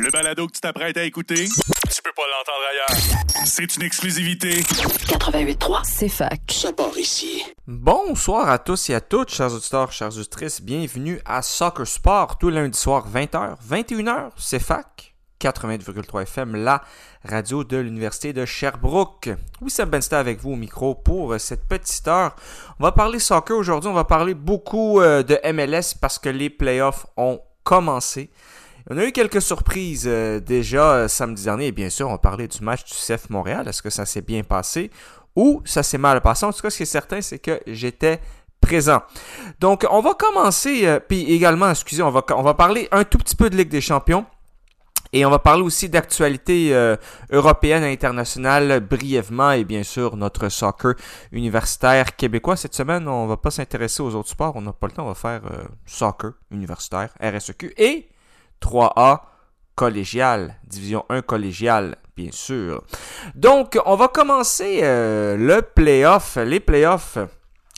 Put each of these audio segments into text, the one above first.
Le balado que tu t'apprêtes à écouter, tu peux pas l'entendre ailleurs. C'est une exclusivité. 88.3, c'est fac. Ça part ici. Bonsoir à tous et à toutes, chers auditeurs, chères auditrices. Bienvenue à Soccer Sport, tout lundi soir, 20h, 21h, c'est fac. 80,3 FM, la radio de l'Université de Sherbrooke. Oui, c'est Bensta avec vous au micro pour cette petite heure. On va parler soccer aujourd'hui, on va parler beaucoup euh, de MLS parce que les playoffs ont commencé. On a eu quelques surprises euh, déjà euh, samedi dernier et bien sûr on parlait du match du CF Montréal. Est-ce que ça s'est bien passé ou ça s'est mal passé? En tout cas, ce qui est certain, c'est que j'étais présent. Donc, on va commencer, puis également, excusez, on va, on va parler un tout petit peu de Ligue des Champions. Et on va parler aussi d'actualité euh, européenne et internationale brièvement et bien sûr notre soccer universitaire québécois. Cette semaine, on va pas s'intéresser aux autres sports, on n'a pas le temps, on va faire euh, soccer universitaire, RSEQ et 3A collégial, division 1 collégial, bien sûr. Donc, on va commencer euh, le playoff, les playoffs,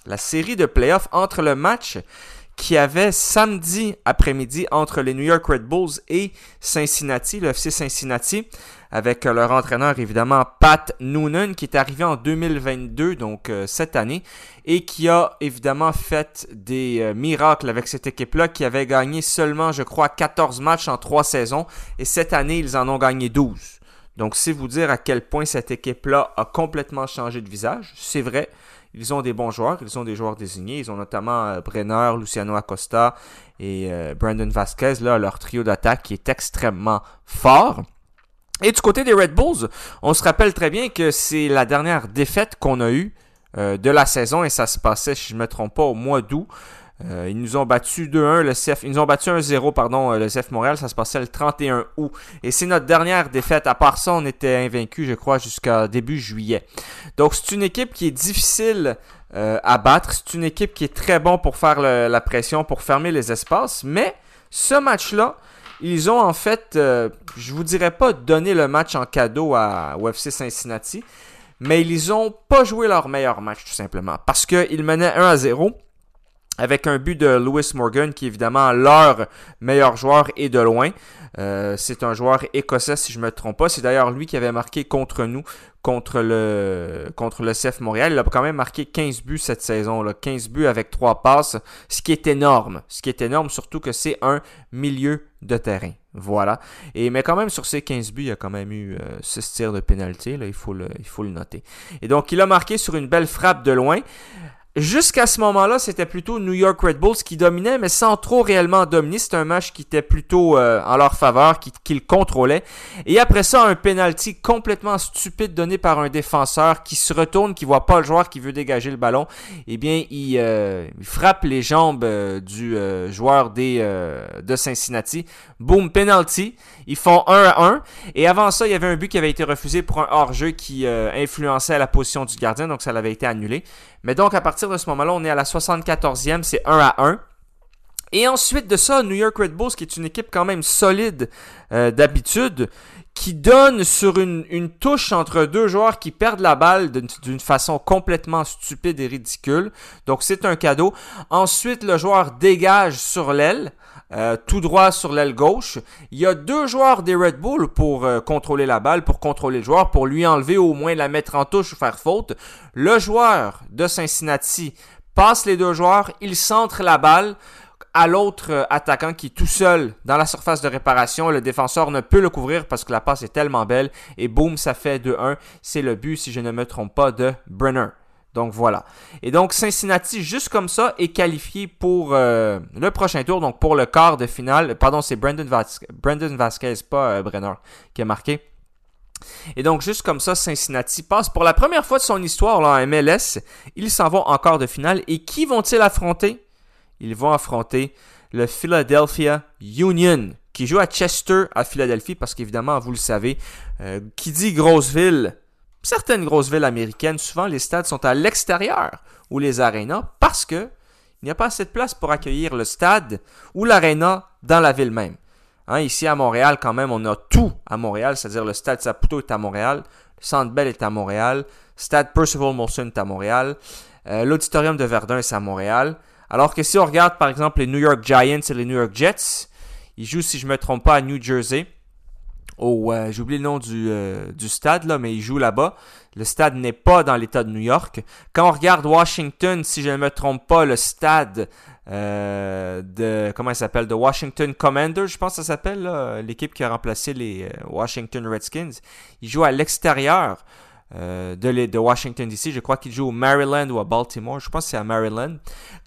la série de playoffs entre le match qui avait samedi après-midi entre les New York Red Bulls et Cincinnati, le FC Cincinnati, avec leur entraîneur évidemment Pat Noonan qui est arrivé en 2022, donc euh, cette année, et qui a évidemment fait des euh, miracles avec cette équipe-là qui avait gagné seulement, je crois, 14 matchs en 3 saisons, et cette année, ils en ont gagné 12. Donc, c'est vous dire à quel point cette équipe-là a complètement changé de visage. C'est vrai, ils ont des bons joueurs, ils ont des joueurs désignés. Ils ont notamment euh, Brenner, Luciano Acosta et euh, Brandon Vasquez, là, leur trio d'attaque qui est extrêmement fort. Et du côté des Red Bulls, on se rappelle très bien que c'est la dernière défaite qu'on a eue euh, de la saison et ça se passait, si je ne me trompe pas, au mois d'août. Euh, ils nous ont battu 2-1, le CF, ils nous ont battu 1-0, pardon, euh, le CF Montréal, ça se passait le 31 août. Et c'est notre dernière défaite. À part ça, on était invaincu, je crois, jusqu'à début juillet. Donc c'est une équipe qui est difficile euh, à battre. C'est une équipe qui est très bon pour faire la pression, pour fermer les espaces. Mais ce match-là, ils ont en fait, je vous dirais pas donné le match en cadeau à UFC Cincinnati, mais ils ont pas joué leur meilleur match tout simplement parce qu'ils menaient 1 à 0 avec un but de Lewis Morgan, qui est évidemment leur meilleur joueur et de loin. Euh, c'est un joueur écossais, si je me trompe pas. C'est d'ailleurs lui qui avait marqué contre nous, contre le, contre le CF Montréal. Il a quand même marqué 15 buts cette saison, là. 15 buts avec 3 passes, ce qui est énorme. Ce qui est énorme, surtout que c'est un milieu de terrain. Voilà. Et, mais quand même, sur ces 15 buts, il y a quand même eu 6 euh, tirs de pénalité. Là, il, faut le, il faut le noter. Et donc, il a marqué sur une belle frappe de loin. Jusqu'à ce moment-là, c'était plutôt New York Red Bulls qui dominait, mais sans trop réellement dominer. C'était un match qui était plutôt euh, en leur faveur, qu'ils qui contrôlaient. Et après ça, un penalty complètement stupide donné par un défenseur qui se retourne, qui voit pas le joueur qui veut dégager le ballon. Eh bien, il, euh, frappe les jambes euh, du joueur des, de Cincinnati. Boom, penalty. Ils font 1 à 1. Et avant ça, il y avait un but qui avait été refusé pour un hors-jeu qui influençait la position du gardien, donc ça l'avait été annulé. Mais donc, à partir de ce moment-là, on est à la 74e, c'est 1 à 1. Et ensuite de ça, New York Red Bulls, qui est une équipe quand même solide euh, d'habitude, qui donne sur une, une, touche entre deux joueurs qui perdent la balle d'une façon complètement stupide et ridicule. Donc c'est un cadeau. Ensuite, le joueur dégage sur l'aile. Euh, tout droit sur l'aile gauche. Il y a deux joueurs des Red Bull pour euh, contrôler la balle, pour contrôler le joueur, pour lui enlever au moins la mettre en touche ou faire faute. Le joueur de Cincinnati passe les deux joueurs, il centre la balle à l'autre euh, attaquant qui est tout seul dans la surface de réparation. Le défenseur ne peut le couvrir parce que la passe est tellement belle. Et boum, ça fait 2-1. C'est le but, si je ne me trompe pas, de Brenner. Donc voilà. Et donc Cincinnati, juste comme ça, est qualifié pour euh, le prochain tour, donc pour le quart de finale. Pardon, c'est Brandon, Vasquez, pas euh, Brenner, qui a marqué. Et donc juste comme ça, Cincinnati passe pour la première fois de son histoire là, en MLS. Ils s'en vont en quart de finale. Et qui vont-ils affronter? Ils vont affronter le Philadelphia Union, qui joue à Chester, à Philadelphie, parce qu'évidemment, vous le savez, euh, qui dit grosse ville certaines grosses villes américaines, souvent les stades sont à l'extérieur ou les arénas parce que il n'y a pas assez de place pour accueillir le stade ou l'aréna dans la ville même. Hein, ici à Montréal, quand même, on a tout à Montréal, c'est-à-dire le stade Saputo est à Montréal, le Centre Bell est à Montréal, stade Percival Molson est à Montréal, euh, l'auditorium de Verdun est à Montréal. Alors que si on regarde par exemple les New York Giants et les New York Jets, ils jouent, si je ne me trompe pas, à New Jersey. Au, euh, j'ai oublié le nom du, euh, du stade là, mais il joue là-bas. Le stade n'est pas dans l'État de New York. Quand on regarde Washington, si je ne me trompe pas, le stade euh, de comment s'appelle, Washington Commanders, je pense que ça s'appelle l'équipe qui a remplacé les Washington Redskins. Il joue à l'extérieur. Euh, de, Washington DC. Je crois qu'il joue au Maryland ou à Baltimore. Je pense que c'est à Maryland.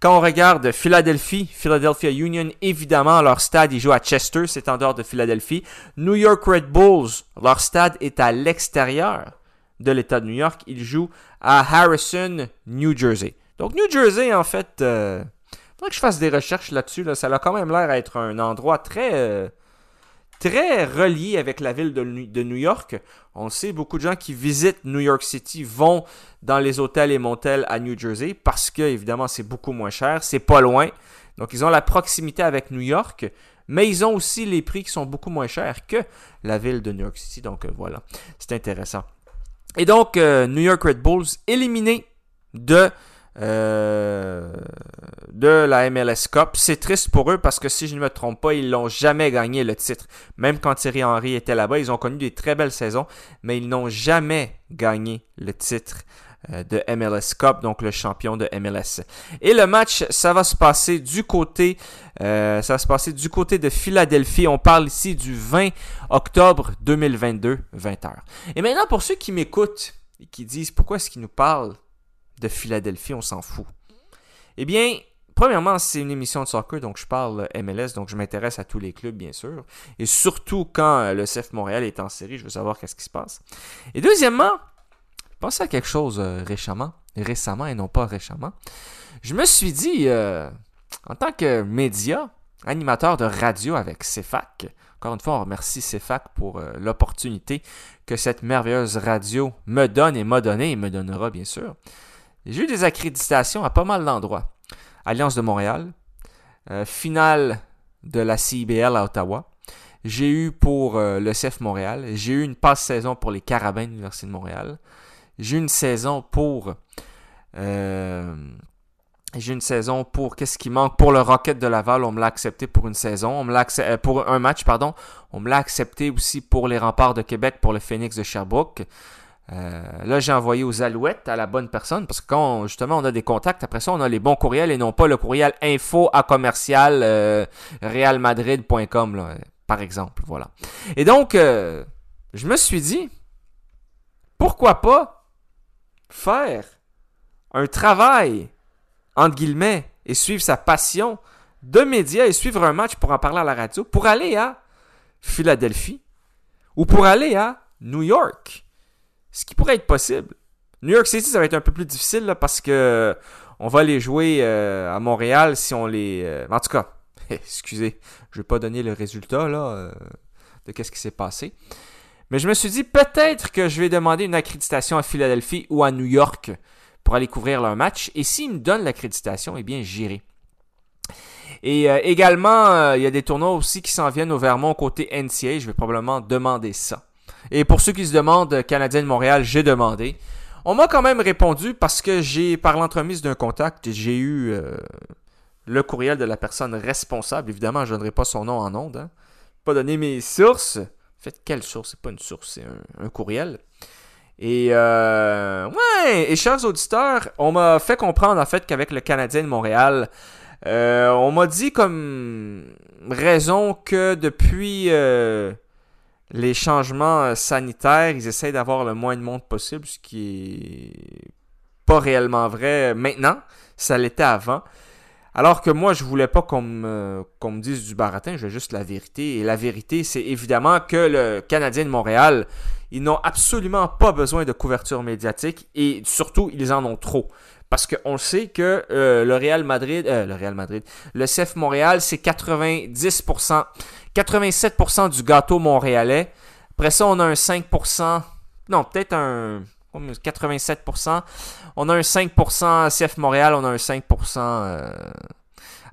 Quand on regarde Philadelphie, Philadelphia Union, évidemment, leur stade, il joue à Chester, c'est en dehors de Philadelphie. New York Red Bulls, leur stade est à l'extérieur de l'État de New York. Ils jouent à Harrison, New Jersey. Donc New Jersey, en fait, euh, faudrait que je fasse des recherches là-dessus. Là. Ça a quand même l'air d'être un endroit très... Euh, très relié avec la ville de, New York. On sait, beaucoup de gens qui visitent New York City vont dans les hôtels et motels à New Jersey parce que, évidemment, c'est beaucoup moins cher, c'est pas loin. Donc, ils ont la proximité avec New York, mais ils ont aussi les prix qui sont beaucoup moins chers que la ville de New York City. Donc, euh, voilà, c'est intéressant. Et donc, euh, New York Red Bulls éliminé de euh, de la MLS Cup. C'est triste pour eux parce que si je ne me trompe pas, ils n'ont jamais gagné le titre. Même quand Thierry Henry était là-bas, ils ont connu des très belles saisons, mais ils n'ont jamais gagné le titre euh, de MLS Cup, donc le champion de MLS. Et le match, ça va se passer du côté, euh, ça va se passer du côté de Philadelphie. On parle ici du 20 octobre 2022, 20h. Et maintenant, pour ceux qui m'écoutent et qui disent pourquoi est-ce qu'ils nous parlent de Philadelphie, on s'en fout. Eh bien, premièrement, c'est une émission de soccer, donc je parle MLS, donc je m'intéresse à tous les clubs, bien sûr. Et surtout quand euh, le CF Montréal est en série, je veux savoir qu'est-ce qui se passe. Et deuxièmement, je pensais à quelque chose euh, récemment, récemment et non pas récemment. Je me suis dit, euh, en tant que média, animateur de radio avec CFAC, encore une fois, on remercie CFAC pour l'opportunité que cette merveilleuse radio me donne et m'a donné et me donnera, bien sûr. J'ai eu des accréditations à pas mal d'endroits. Alliance de Montréal, euh, finale de la CIBL à Ottawa. J'ai eu pour euh, le CF Montréal. J'ai eu une passe saison pour les Carabins de l'Université de Montréal. J'ai eu une saison pour. Euh, j'ai une saison pour qu'est-ce qui manque pour le Rocket de Laval, on me l'a accepté pour une saison, on me l'a pour un match pardon, on me l'a accepté aussi pour les Remparts de Québec pour le Phoenix de Sherbrooke. Euh, là, j'ai envoyé aux Alouettes à la bonne personne parce que quand justement on a des contacts, après ça, on a les bons courriels et non pas le courriel info à commercial euh, realmadrid.com, par exemple. Voilà. Et donc, euh, je me suis dit, pourquoi pas faire un travail, entre guillemets, et suivre sa passion de médias et suivre un match pour en parler à la radio, pour aller à Philadelphie ou pour aller à New York ce qui pourrait être possible. New York City, ça va être un peu plus difficile parce que euh, on va les jouer euh, à Montréal si on les. Euh, en tout cas, excusez, je vais pas donner le résultat là de qu'est-ce qui s'est passé. Mais je me suis dit peut-être que je vais demander une accréditation à Philadelphie ou à New York pour aller couvrir leur match. Et s'ils me donnent l'accréditation, eh bien j'irai. Et également, il y a des tournois aussi qui s'en viennent au Vermont côté NCA. Je vais probablement demander ça. Et pour ceux qui se demandent, euh, Canadien de Montréal, j'ai demandé. On m'a quand même répondu parce que j'ai, par l'entremise d'un contact, j'ai eu euh, le courriel de la personne responsable. Évidemment, je ne donnerai pas son nom en ondes. Hein. Pas donner mes sources. En fait, quelle source? C'est pas une source, c'est un, courriel. Et euh, ouais, et chers auditeurs, on m'a fait comprendre en fait qu'avec le Canadien de Montréal, euh, on m'a dit comme raison que depuis les changements euh, sanitaires, ils essayent d'avoir le moins de monde possible, ce qui est pas réellement vrai maintenant. Ça l'était avant. Alors que moi, je voulais pas qu'on me, dise du baratin, je veux juste la vérité. Et la vérité, c'est évidemment que le Canadien de Montréal, ils n'ont absolument pas besoin de couverture médiatique et surtout, ils en ont trop. Parce qu'on sait que euh, le Real Madrid, euh, le Real Madrid, le CF Montréal, c'est 90%, 87% du gâteau montréalais. Après ça, on a un 5%, non, peut-être un 87%. On a un 5% CF Montréal, on a un 5% euh,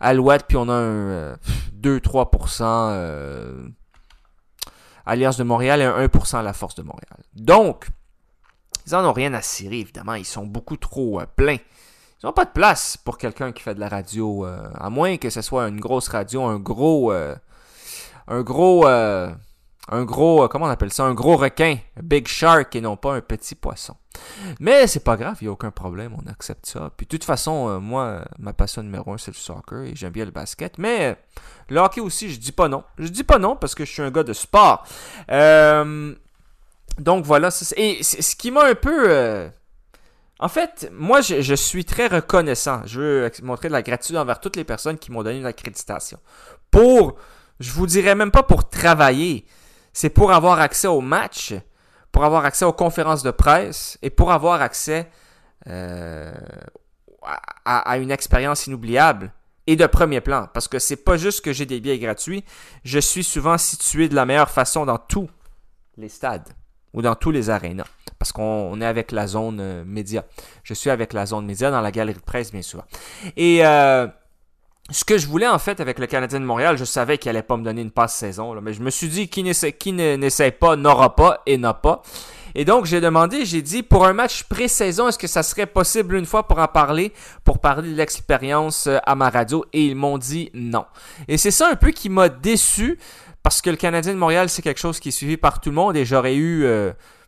Alouette, puis on a un 2-3% euh, Alliance de Montréal et un 1% à la Force de Montréal. Donc, ils n'en ont rien à cirer, évidemment. Ils sont beaucoup trop euh, pleins. Ils n'ont pas de place pour quelqu'un qui fait de la radio, à moins que ce soit une grosse radio, un gros un gros, euh, un gros, comment on appelle ça, un gros requin, big shark et non pas un petit poisson. Mais c'est pas grave, il n'y a aucun problème, on accepte ça. Puis de toute façon, moi, ma passion numéro un, c'est le soccer et j'aime bien le basket. Mais le hockey aussi, je dis pas non. Je dis pas non parce que je suis un gars de sport. donc voilà, et ce qui m'a un peu... En fait, moi, je, suis très reconnaissant. Je veux montrer de la gratitude envers toutes les personnes qui m'ont donné une accréditation. Pour, je vous dirais même pas pour travailler, c'est pour avoir accès aux matchs, pour avoir accès aux conférences de presse et pour avoir accès euh, à, une expérience inoubliable et de premier plan. Parce que c'est pas juste que j'ai des billets gratuits, je suis souvent situé de la meilleure façon dans tous les stades ou dans tous les arénas parce qu'on est avec la zone euh, média. Je suis avec la zone média dans la galerie de presse, bien souvent. Et euh, ce que je voulais en fait avec le Canadien de Montréal, je savais qu'il allait pas me donner une passe saison, mais je me suis dit qui n'essaie pas n'aura pas et n'a pas. Et donc j'ai demandé, j'ai dit pour un match pré-saison, est-ce que ça serait possible une fois pour en parler, pour parler de l'expérience euh, à ma radio? Et ils m'ont dit non. Et c'est ça un peu qui m'a déçu parce que le Canadien de Montréal c'est quelque chose qui est suivi par tout le monde et j'aurais eu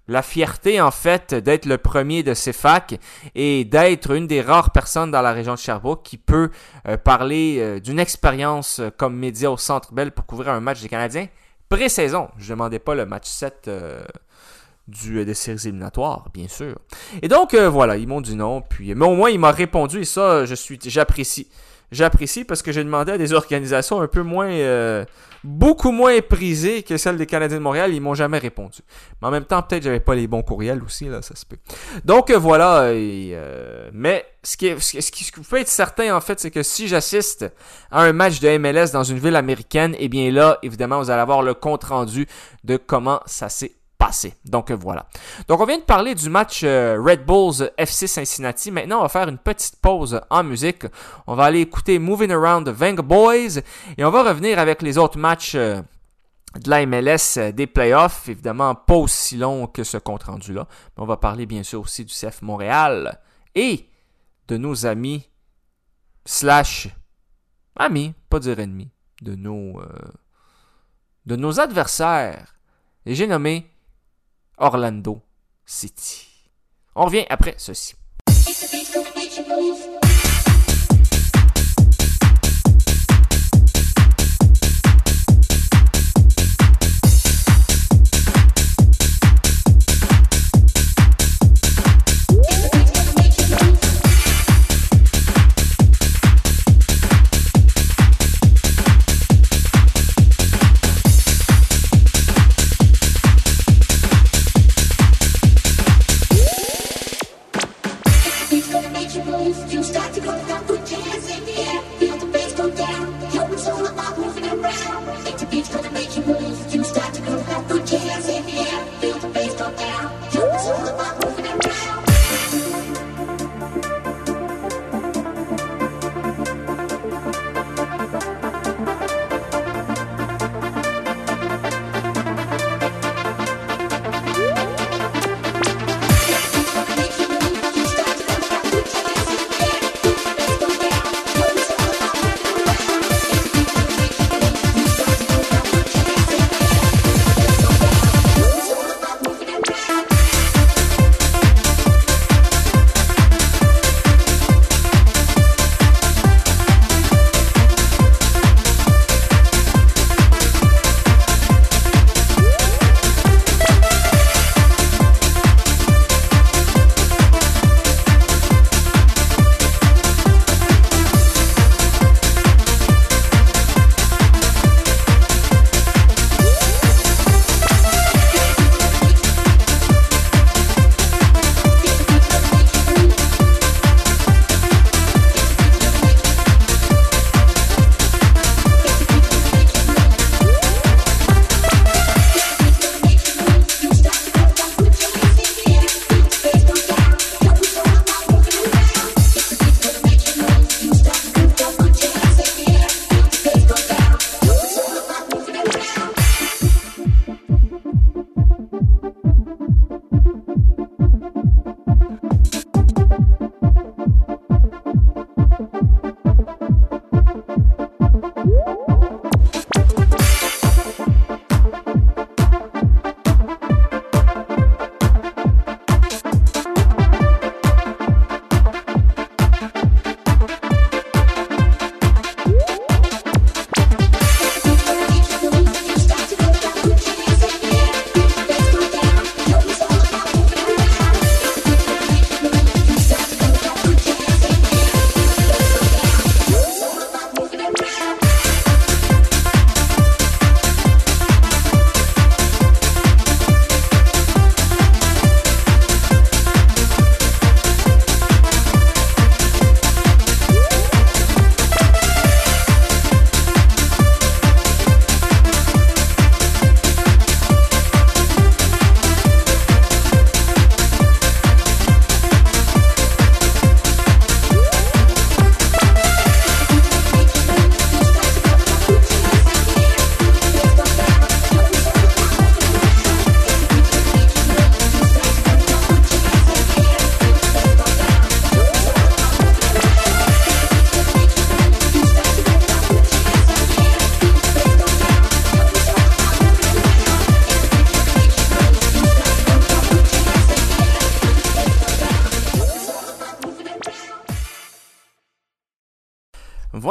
la fierté en fait d'être le premier de ces facs et d'être une des rares personnes dans la région de Sherbrooke qui peut euh, parler euh, d'une expérience euh, comme média au Centre Bell pour couvrir un match des Canadiens pré-saison. Je demandais pas le match 7 du, des séries éliminatoires, bien sûr. Et donc voilà, ils m'ont dit non, puis mais au moins il m'a répondu et ça je suis j'apprécie j'apprécie parce que j'ai demandé à des organisations un peu moins, euh, beaucoup moins prisées que celles des Canadiens de Montréal. Ils m'ont jamais répondu. Mais en même temps, peut-être j'avais pas les bons courriels aussi, là, ça se peut. Donc euh, voilà. Euh, mais ce qui, est, ce, qui, ce qui peut être certain en fait, c'est que si j'assiste à un match de MLS dans une ville américaine, eh bien là, évidemment, vous allez avoir le compte rendu de comment ça s'est donc voilà. Donc on vient de parler du match euh, Red Bulls FC Cincinnati. Maintenant, on va faire une petite pause en musique. On va aller écouter Moving Around the Vanga Boys et on va revenir avec les autres matchs euh, de la MLS euh, des playoffs. Évidemment, pas aussi long que ce compte rendu-là. Mais on va parler bien sûr aussi du CF Montréal et de nos amis slash amis, pas dire ennemis, de nos, de nos adversaires. Et j'ai nommé Orlando City. On revient après ceci.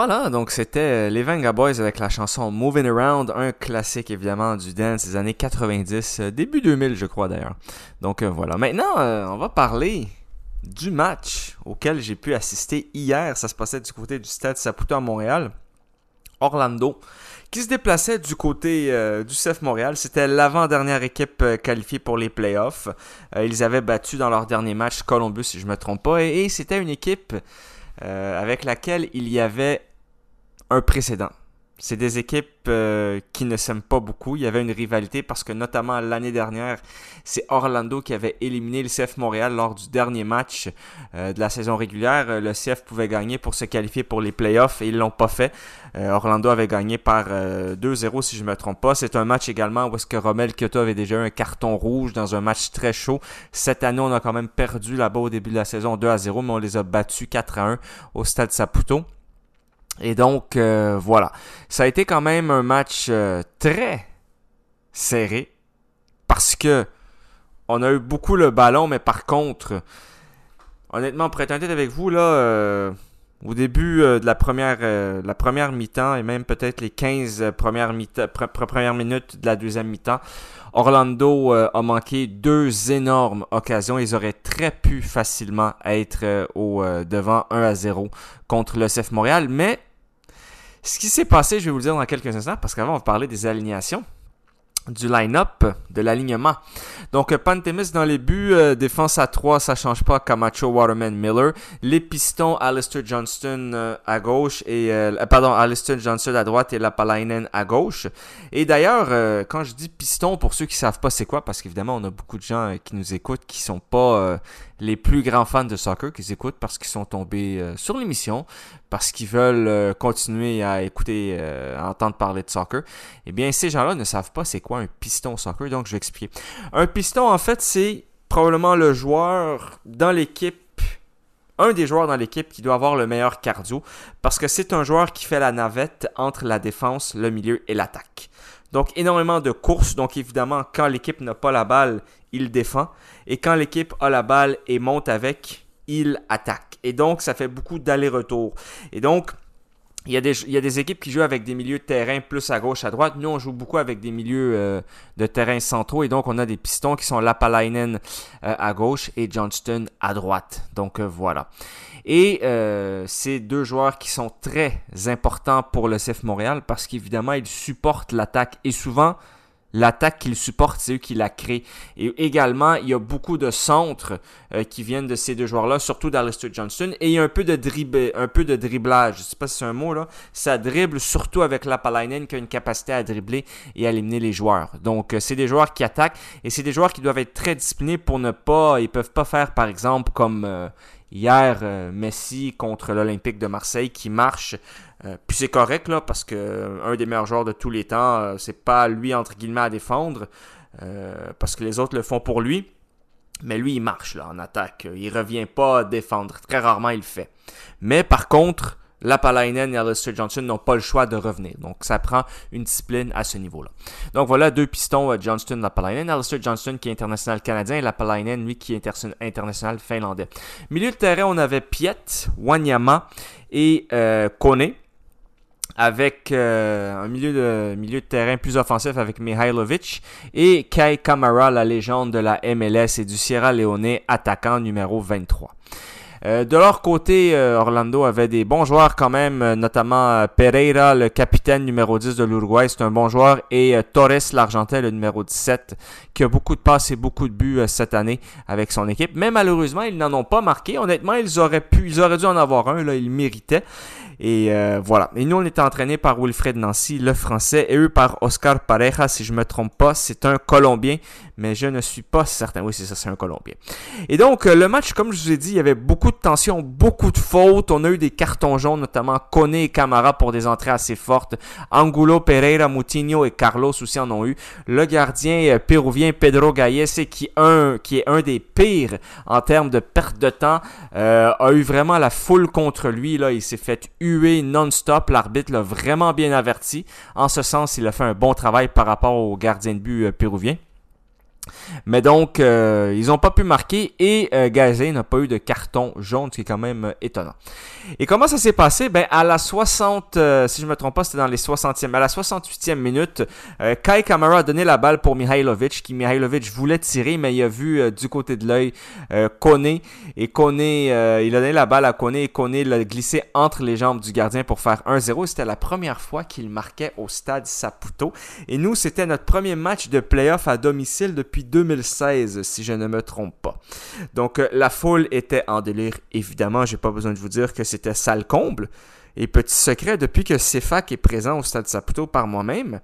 Voilà, donc c'était les Venga Boys avec la chanson Moving Around, un classique évidemment du dance des années 90, début 2000 je crois d'ailleurs. Donc voilà, maintenant on va parler du match auquel j'ai pu assister hier. Ça se passait du côté du stade Saputo à Montréal. Orlando qui se déplaçait du côté euh, du CF Montréal. C'était l'avant-dernière équipe euh, qualifiée pour les playoffs. Euh, ils avaient battu dans leur dernier match Columbus, si je ne me trompe pas. Et, c'était une équipe avec laquelle il y avait un précédent. C'est des équipes qui ne s'aiment pas beaucoup. Il y avait une rivalité parce que notamment l'année dernière, c'est Orlando qui avait éliminé le CF Montréal lors du dernier match de la saison régulière. Le CF pouvait gagner pour se qualifier pour les playoffs et ils l'ont pas fait. Euh, Orlando avait gagné par 2-0 euh, si je ne me trompe pas. C'est un match également où est-ce que Romel Kyoto avait déjà un carton rouge dans un match très chaud. Cette année, on a quand même perdu là-bas au début de la saison 2 0, mais on les a battus 4 1 au stade Saputo. Et donc, euh, voilà. Ça a été quand même un match très serré parce que on a eu beaucoup le ballon, mais par contre, honnêtement, pour être avec vous, là, au début euh, de la première, euh, première mi-temps et même peut-être les 15 premières, premières minutes de la deuxième mi-temps, Orlando euh, a manqué deux énormes occasions. Ils auraient très pu facilement être au devant 1 à 0 contre le CF Montréal. Mais ce qui s'est passé, je vais vous le dire dans quelques instants, parce qu'avant on va parler des alignations du line-up, de l'alignement. Donc, euh, Pantemis dans les buts, euh, défense à 3, ça change pas. Camacho, Waterman, Miller. Les pistons, Alistair Johnston euh, à gauche et pardon, Alistair Johnston à droite et Lapalainen à gauche. Et d'ailleurs, quand je dis piston, pour ceux qui savent pas c'est quoi, parce qu'évidemment on a beaucoup de gens qui nous écoutent qui sont pas les plus grands fans de soccer, qui écoutent parce qu'ils sont tombés sur l'émission, parce qu'ils veulent continuer à écouter, à entendre parler de soccer. Eh bien, ces gens-là ne savent pas c'est quoi un piston soccer, donc je vais expliquer. Un piston, en fait, c'est probablement le joueur dans l'équipe un des joueurs dans l'équipe qui doit avoir le meilleur cardio parce que c'est un joueur qui fait la navette entre la défense, le milieu et l'attaque. Donc énormément de courses, donc évidemment quand l'équipe n'a pas la balle, il défend et quand l'équipe a la balle et monte avec, il attaque. Et donc ça fait beaucoup d'aller-retour. Et donc il y, a des, équipes qui jouent avec des milieux de terrain plus à gauche, à droite. Nous, on joue beaucoup avec des milieux euh, de terrain centraux et donc on a des pistons qui sont Lapalainen euh, à gauche et Johnston à droite. Donc euh, voilà. Et c'est deux joueurs qui sont très importants pour le CF Montréal parce qu'évidemment, ils supportent l'attaque et souvent, l'attaque qu'il supporte, c'est eux qui la créent. Et également, il y a beaucoup de centres euh, qui viennent de ces deux joueurs-là, surtout d'Alistair Johnson. Et il y a un peu de, dribble, un peu de dribblage. Je sais pas si c'est un mot, là. Ça dribble surtout avec Lapalainen qui a une capacité à dribbler et à éliminer les joueurs. Donc, euh, c'est des joueurs qui attaquent et c'est des joueurs qui doivent être très disciplinés pour ne pas, ils peuvent pas faire, par exemple, comme euh, hier, Messi contre l'Olympique de Marseille qui marche euh, puis c'est correct là parce que euh, un des meilleurs joueurs de tous les temps, euh, c'est pas lui entre guillemets à défendre parce que les autres le font pour lui. Mais lui, il marche là en attaque. Il revient pas défendre. Très rarement, il le fait. Mais par contre, Lapalainen et Alistair Johnson n'ont pas le choix de revenir. Donc, ça prend une discipline à ce niveau-là. Donc, voilà deux pistons, euh, Johnston, Lapalainen. Alistair Johnson qui est international canadien et Lapalainen, lui, qui est international finlandais. Milieu de terrain, on avait Piet, Wanyama et euh, Kone avec euh, un milieu de, milieu de terrain plus offensif avec Mihailovic et Kai Kamara, la légende de la MLS et du Sierra Leone, attaquant numéro 23. Euh, de leur côté, euh, Orlando avait des bons joueurs quand même, euh, notamment Pereira, le capitaine numéro 10 de l'Uruguay, c'est un bon joueur, et Torres, l'Argentin, le numéro 17, qui a beaucoup de passes et beaucoup de buts cette année avec son équipe. Mais malheureusement, ils n'en ont pas marqué. Honnêtement, ils auraient pu, ils auraient dû en avoir un, là, ils méritaient. Et voilà. Et nous, on était entraînés par Wilfred Nancy, le français, et eux par Oscar Pareja, si je me trompe pas. C'est un Colombien, mais je ne suis pas certain. Oui, c'est ça, c'est un Colombien. Et donc, le match, comme je vous ai dit, il y avait beaucoup de tension, beaucoup de fautes. On a eu des cartons jaunes, notamment Kone et Camara pour des entrées assez fortes. Angulo, Pereira, Moutinho et Carlos aussi en ont eu. Le gardien euh, péruvien Pedro Gallese, qui, un, qui est un des pires en termes de perte de temps, euh, a eu vraiment la foule contre lui. Là. Il s'est fait huer non-stop. L'arbitre l'a vraiment bien averti. En ce sens, il a fait un bon travail par rapport au gardien de but euh, péruvien. Mais donc, euh, ils n'ont pas pu marquer et euh, Gazé n'a pas eu de carton jaune, ce qui est quand même euh, étonnant. Et comment ça s'est passé? Ben, à la 60, euh, si je me trompe pas, c'était dans les 60e, à la 68e minute, Kai Kamara a donné la balle pour Mihailovic, qui Mihailovic voulait tirer, mais il a vu du côté de l'œil Kone, et Kone, il a donné la balle à Kone, et Kone l'a glissé entre les jambes du gardien pour faire 1-0. C'était la première fois qu'il marquait au stade Saputo. Et nous, c'était notre premier match de playoff à domicile depuis 2016, si je ne me trompe pas. Donc, euh, la foule était en délire, évidemment. J'ai pas besoin de vous dire que c'était sale comble. Et petit secret, depuis que CFAC est présent au Stade Saputo par moi-même,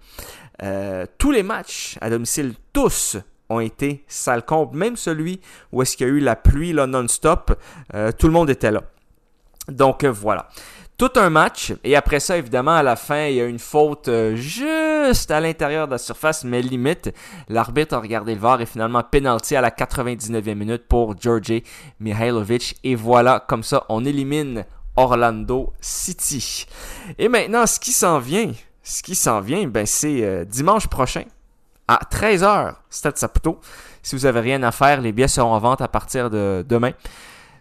euh, tous les matchs à domicile, tous ont été sale comble. Même celui où est-ce qu'il y a eu la pluie non-stop, euh, tout le monde était là. Donc voilà tout un match. Et après ça, évidemment, à la fin, il y a une faute euh, juste à l'intérieur de la surface, mais limite. L'arbitre a regardé le VAR et finalement penalty à la 99e minute pour Georgi Mihailovic. Et voilà, comme ça, on élimine Orlando City. Et maintenant, ce qui s'en vient, ce qui s'en vient, ben, c'est euh, dimanche prochain à 13h, Stade Saputo. Si vous avez rien à faire, les billets seront en vente à partir de demain.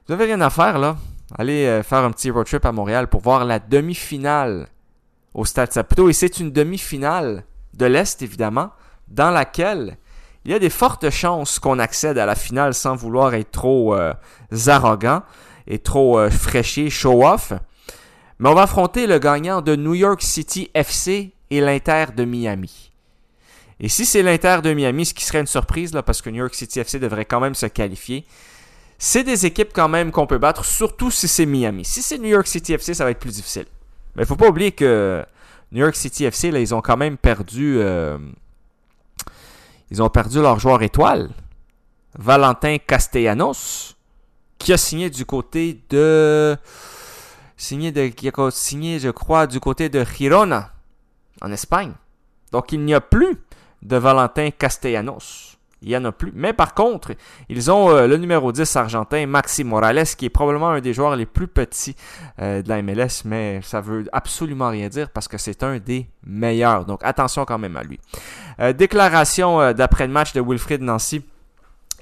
Vous avez rien à faire, là Allez euh, faire un petit road trip à Montréal pour voir la demi-finale au Stade Saputo. Et c'est une demi-finale de l'Est, évidemment, dans laquelle il y a des fortes chances qu'on accède à la finale sans vouloir être trop euh, arrogant et trop euh, fraîchier, show-off. Mais on va affronter le gagnant de New York City FC et l'Inter de Miami. Et si c'est l'Inter de Miami, ce qui serait une surprise, parce que New York City FC devrait quand même se qualifier, c'est des équipes quand même qu'on peut battre, surtout si c'est Miami. Si c'est New York City FC, ça va être plus difficile. Mais il faut pas oublier que New York City FC, là, ils ont quand même perdu. Euh, ils ont perdu leur joueur étoile, Valentin Castellanos, qui a signé du côté de. Signé de. Qui a signé, je crois, du côté de Girona, en Espagne. Donc il n'y a plus de Valentin Castellanos il n'y en a plus. Mais par contre, ils ont euh, le numéro 10 argentin, Maxi Morales, qui est probablement un des joueurs les plus petits euh, de la MLS, mais ça veut absolument rien dire parce que c'est un des meilleurs. Donc attention quand même à lui. Euh, déclaration d'après le match de Wilfried Nancy.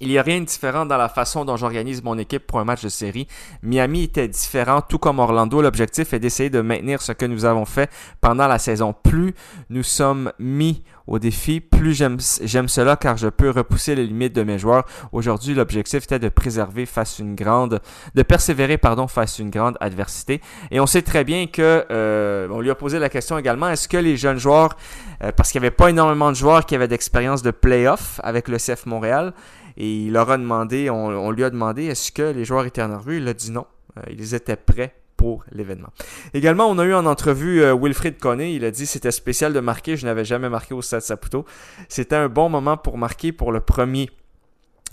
Il n'y a rien de différent dans la façon dont j'organise mon équipe pour un match de série. Miami était différent, tout comme Orlando. L'objectif est d'essayer de maintenir ce que nous avons fait pendant la saison. Plus nous sommes mis au défi, plus j'aime cela car je peux repousser les limites de mes joueurs. Aujourd'hui, l'objectif était de préserver face une grande, de persévérer pardon face une grande adversité. Et on sait très bien que euh, on lui a posé la question également est-ce que les jeunes joueurs, euh, parce qu'il n'y avait pas énormément de joueurs qui avaient d'expérience de playoff avec le CF Montréal, et il leur a demandé, on, lui a demandé est-ce que les joueurs étaient en rue. Il a dit non. Euh, ils étaient prêts pour l'événement. Également, on a eu en entrevue euh, Wilfried Conné. Il a dit c'était spécial de marquer. Je n'avais jamais marqué au Stade Saputo. C'était un bon moment pour marquer pour le premier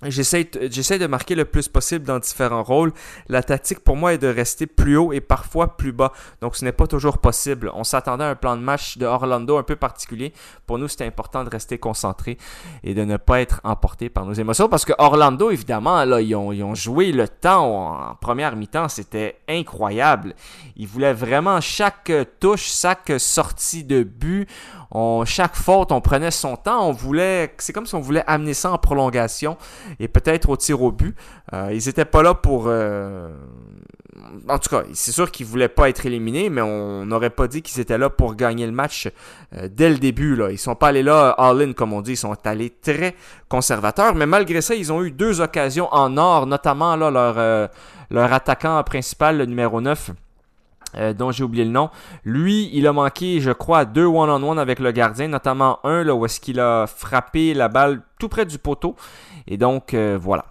J'essaie, de marquer le plus possible dans différents rôles. La tactique pour moi est de rester plus haut et parfois plus bas. Donc ce n'est pas toujours possible. On s'attendait à un plan de match de Orlando un peu particulier. Pour nous, c'était important de rester concentré et de ne pas être emporté par nos émotions. Parce que Orlando, évidemment, là, ils ont, ils ont joué le temps en première mi-temps. C'était incroyable. Ils voulaient vraiment chaque touche, chaque sortie de but chaque faute, on prenait son temps. On voulait, c'est comme si on voulait amener ça en prolongation et peut-être au tir au but. Euh, ils n'étaient pas là pour. Euh, en tout cas, c'est sûr qu'ils voulaient pas être éliminés, mais on n'aurait pas dit qu'ils étaient là pour gagner le match euh, dès le début. Là. Ils sont pas allés là all-in, comme on dit. Ils sont allés très conservateurs. Mais malgré ça, ils ont eu deux occasions en or, notamment là, leur, leur attaquant principal, le numéro 9. Euh, dont j'ai oublié le nom. Lui, il a manqué, je crois, deux one-on-one avec le gardien, notamment un là, où est-ce qu'il a frappé la balle tout près du poteau. Et donc, euh, voilà.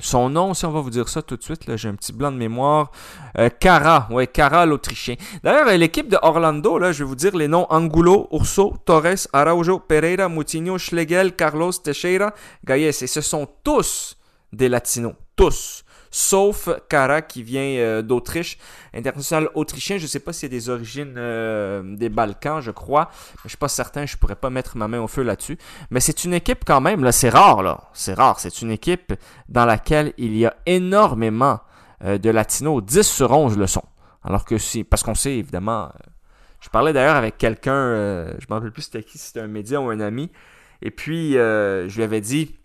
Son nom, si on va vous dire ça tout de suite, j'ai un petit blanc de mémoire. Euh, Cara, ouais, Cara l'Autrichien. D'ailleurs, l'équipe de Orlando, là, je vais vous dire les noms Angulo, Urso, Torres, Araujo, Pereira, Moutinho, Schlegel, Carlos, Teixeira, Gailles. Et ce sont tous des Latinos. Tous sauf Kara qui vient euh, d'Autriche, international autrichien. Je ne sais pas s'il y a des origines euh, des Balkans, je crois. Je je suis pas certain, je pourrais pas mettre ma main au feu là-dessus. Mais c'est une équipe quand même, là, c'est rare, là. C'est rare. C'est une équipe dans laquelle il y a énormément euh, de latinos. 10 sur 11 le sont. Alors que si, parce qu'on sait évidemment. je parlais d'ailleurs avec quelqu'un, je ne me rappelle plus c'était qui, c'était un média ou un ami. Et puis, je lui avais dit,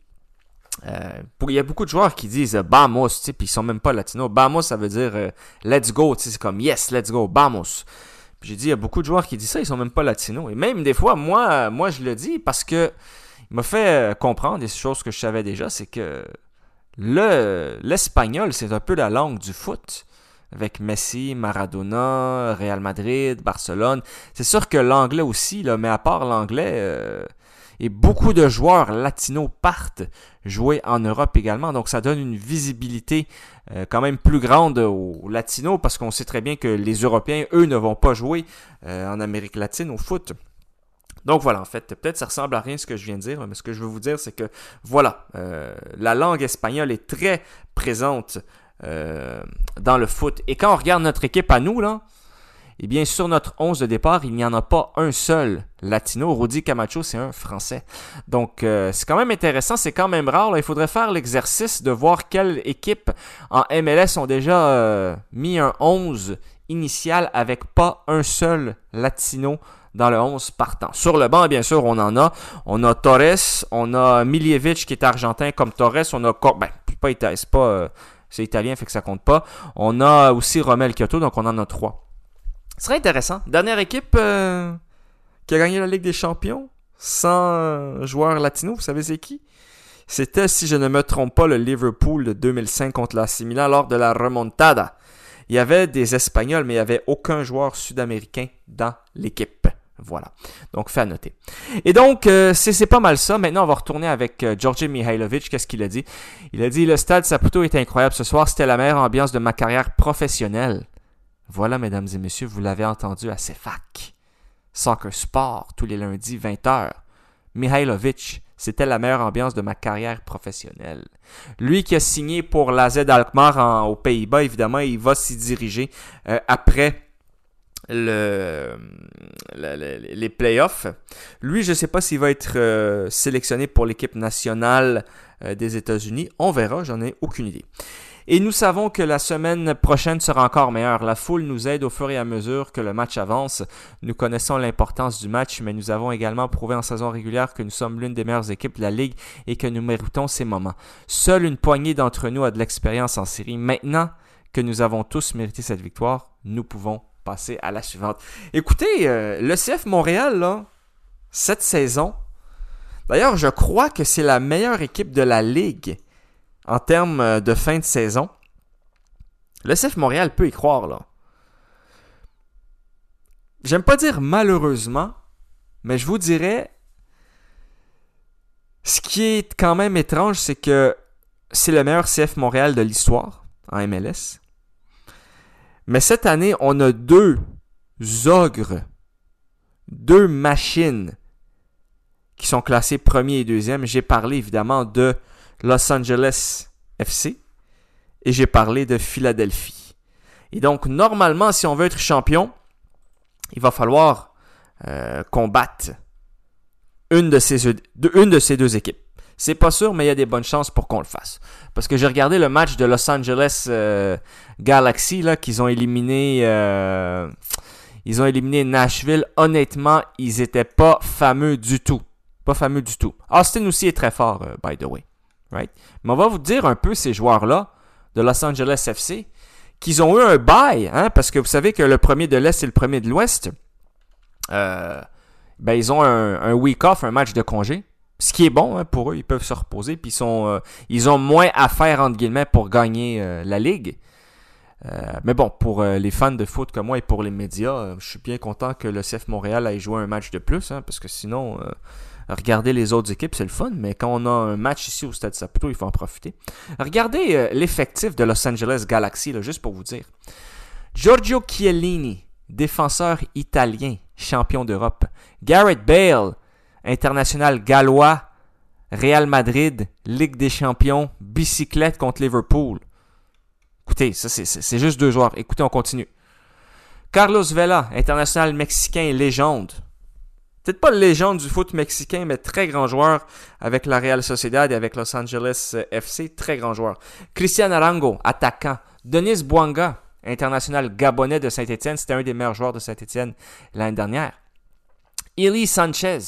il y a beaucoup de joueurs qui disent Bamos, tu sais, puis ils sont même pas latinos. Bamos, ça veut dire let's go, c'est comme yes, let's go, Bamos. J'ai dit, il y a beaucoup de joueurs qui disent ça, ils sont même pas latinos. Et même des fois, moi, moi je le dis parce que il m'a fait comprendre des choses que je savais déjà, c'est que le l'espagnol, c'est un peu la langue du foot. Avec Messi, Maradona, Real Madrid, Barcelone. C'est sûr que l'anglais aussi, là, mais à part l'anglais, euh, et beaucoup de joueurs latinos partent jouer en Europe également. Donc ça donne une visibilité euh, quand même plus grande aux latinos parce qu'on sait très bien que les Européens, eux, ne vont pas jouer euh, en Amérique latine au foot. Donc voilà, en fait, peut-être ça ressemble à rien ce que je viens de dire, mais ce que je veux vous dire, c'est que voilà, euh, la langue espagnole est très présente dans le foot. Et quand on regarde notre équipe à nous, là, eh bien, sur notre 11 de départ, il n'y en a pas un seul latino. Rudy Camacho, c'est un français. Donc, euh, c'est quand même intéressant, c'est quand même rare. Il faudrait faire l'exercice de voir quelles équipes en MLS ont déjà mis un 11 initial avec pas un seul latino dans le 11 partant. Sur le banc, bien sûr, on en a. On a Torres, on a Miljevic qui est argentin comme Torres, on a ben, pas c'est pas euh, c'est italien, fait que ça compte pas. On a aussi Romel Kyoto, donc on en a trois. Ce serait intéressant. Dernière équipe euh, qui a gagné la Ligue des Champions sans joueurs latinos, vous savez c'est qui? C'était, si je ne me trompe pas, le Liverpool de 2005 contre la lors de la remontada. Il y avait des Espagnols, mais il n'y avait aucun joueur sud-américain dans l'équipe. Voilà. Donc, fait à noter. Et donc, euh, c'est pas mal ça. Maintenant, on va retourner avec euh, Georgi Mihailovic. Qu'est-ce qu'il a dit? Il a dit, le stade Saputo est incroyable ce soir. C'était la meilleure ambiance de ma carrière professionnelle. Voilà, mesdames et messieurs, vous l'avez entendu à CFAC. Soccer Sport, tous les lundis, 20h. Mihailovic, c'était la meilleure ambiance de ma carrière professionnelle. Lui qui a signé pour la Z Alkmaar aux Pays-Bas, évidemment, il va s'y diriger euh, après le, les playoffs. Lui, je ne sais pas s'il va être euh, sélectionné pour l'équipe nationale euh, des États-Unis. On verra, j'en ai aucune idée. Et nous savons que la semaine prochaine sera encore meilleure. La foule nous aide au fur et à mesure que le match avance. Nous connaissons l'importance du match, mais nous avons également prouvé en saison régulière que nous sommes l'une des meilleures équipes de la Ligue et que nous méritons ces moments. Seule une poignée d'entre nous a de l'expérience en série. Maintenant que nous avons tous mérité cette victoire, nous pouvons passer à la suivante. Écoutez, euh, le CF Montréal, cette saison, d'ailleurs, je crois que c'est la meilleure équipe de la Ligue en termes euh, de fin de saison. Le CF Montréal peut y croire, là. J'aime pas dire malheureusement, mais je vous dirais, ce qui est quand même étrange, c'est que c'est le meilleur CF Montréal de l'histoire en MLS. Mais cette année, on a deux ogres, deux machines qui sont classées premier et deuxième. J'ai parlé évidemment de Los Angeles FC et j'ai parlé de Philadelphie. Et donc, normalement, si on veut être champion, il va falloir euh, combattre une de, ces, une de ces deux équipes. C'est pas sûr, mais il y a des bonnes chances pour qu'on le fasse. Parce que j'ai regardé le match de Los Angeles euh, Galaxy là qu'ils ont éliminé. Euh, ils ont éliminé Nashville. Honnêtement, ils étaient pas fameux du tout. Pas fameux du tout. Austin aussi est très fort, euh, by the way. Mais on va vous dire un peu ces joueurs-là de Los Angeles FC qu'ils ont eu un bail, hein, parce que vous savez que le premier de l'Est et le premier de l'Ouest, ben ils ont un, un week off, un match de congé. Ce qui est bon hein, pour eux, ils peuvent se reposer, puis ils, sont, euh, ils ont moins à faire, entre guillemets, pour gagner euh, la Ligue. Euh, mais bon, pour les fans de foot comme moi et pour les médias, je suis bien content que le CF Montréal ait joué un match de plus, hein, parce que sinon, regarder les autres équipes, c'est le fun, mais quand on a un match ici au Stade Saputo, il faut en profiter. Regardez l'effectif de Los Angeles Galaxy, juste pour vous dire. Giorgio Chiellini, défenseur italien, champion d'Europe. Garrett Bale, international gallois, Real Madrid, Ligue des Champions, bicyclette contre Liverpool. Écoutez, ça c'est juste deux joueurs. Écoutez, on continue. Carlos Vela, international mexicain, légende. Peut-être pas légende du foot mexicain, mais très grand joueur avec la Real Sociedad et avec Los Angeles FC, très grand joueur. Christian Arango, attaquant. Denis Bouanga, international gabonais de Saint-Etienne, c'était un des meilleurs joueurs de Saint-Etienne l'année dernière. Eli Sanchez,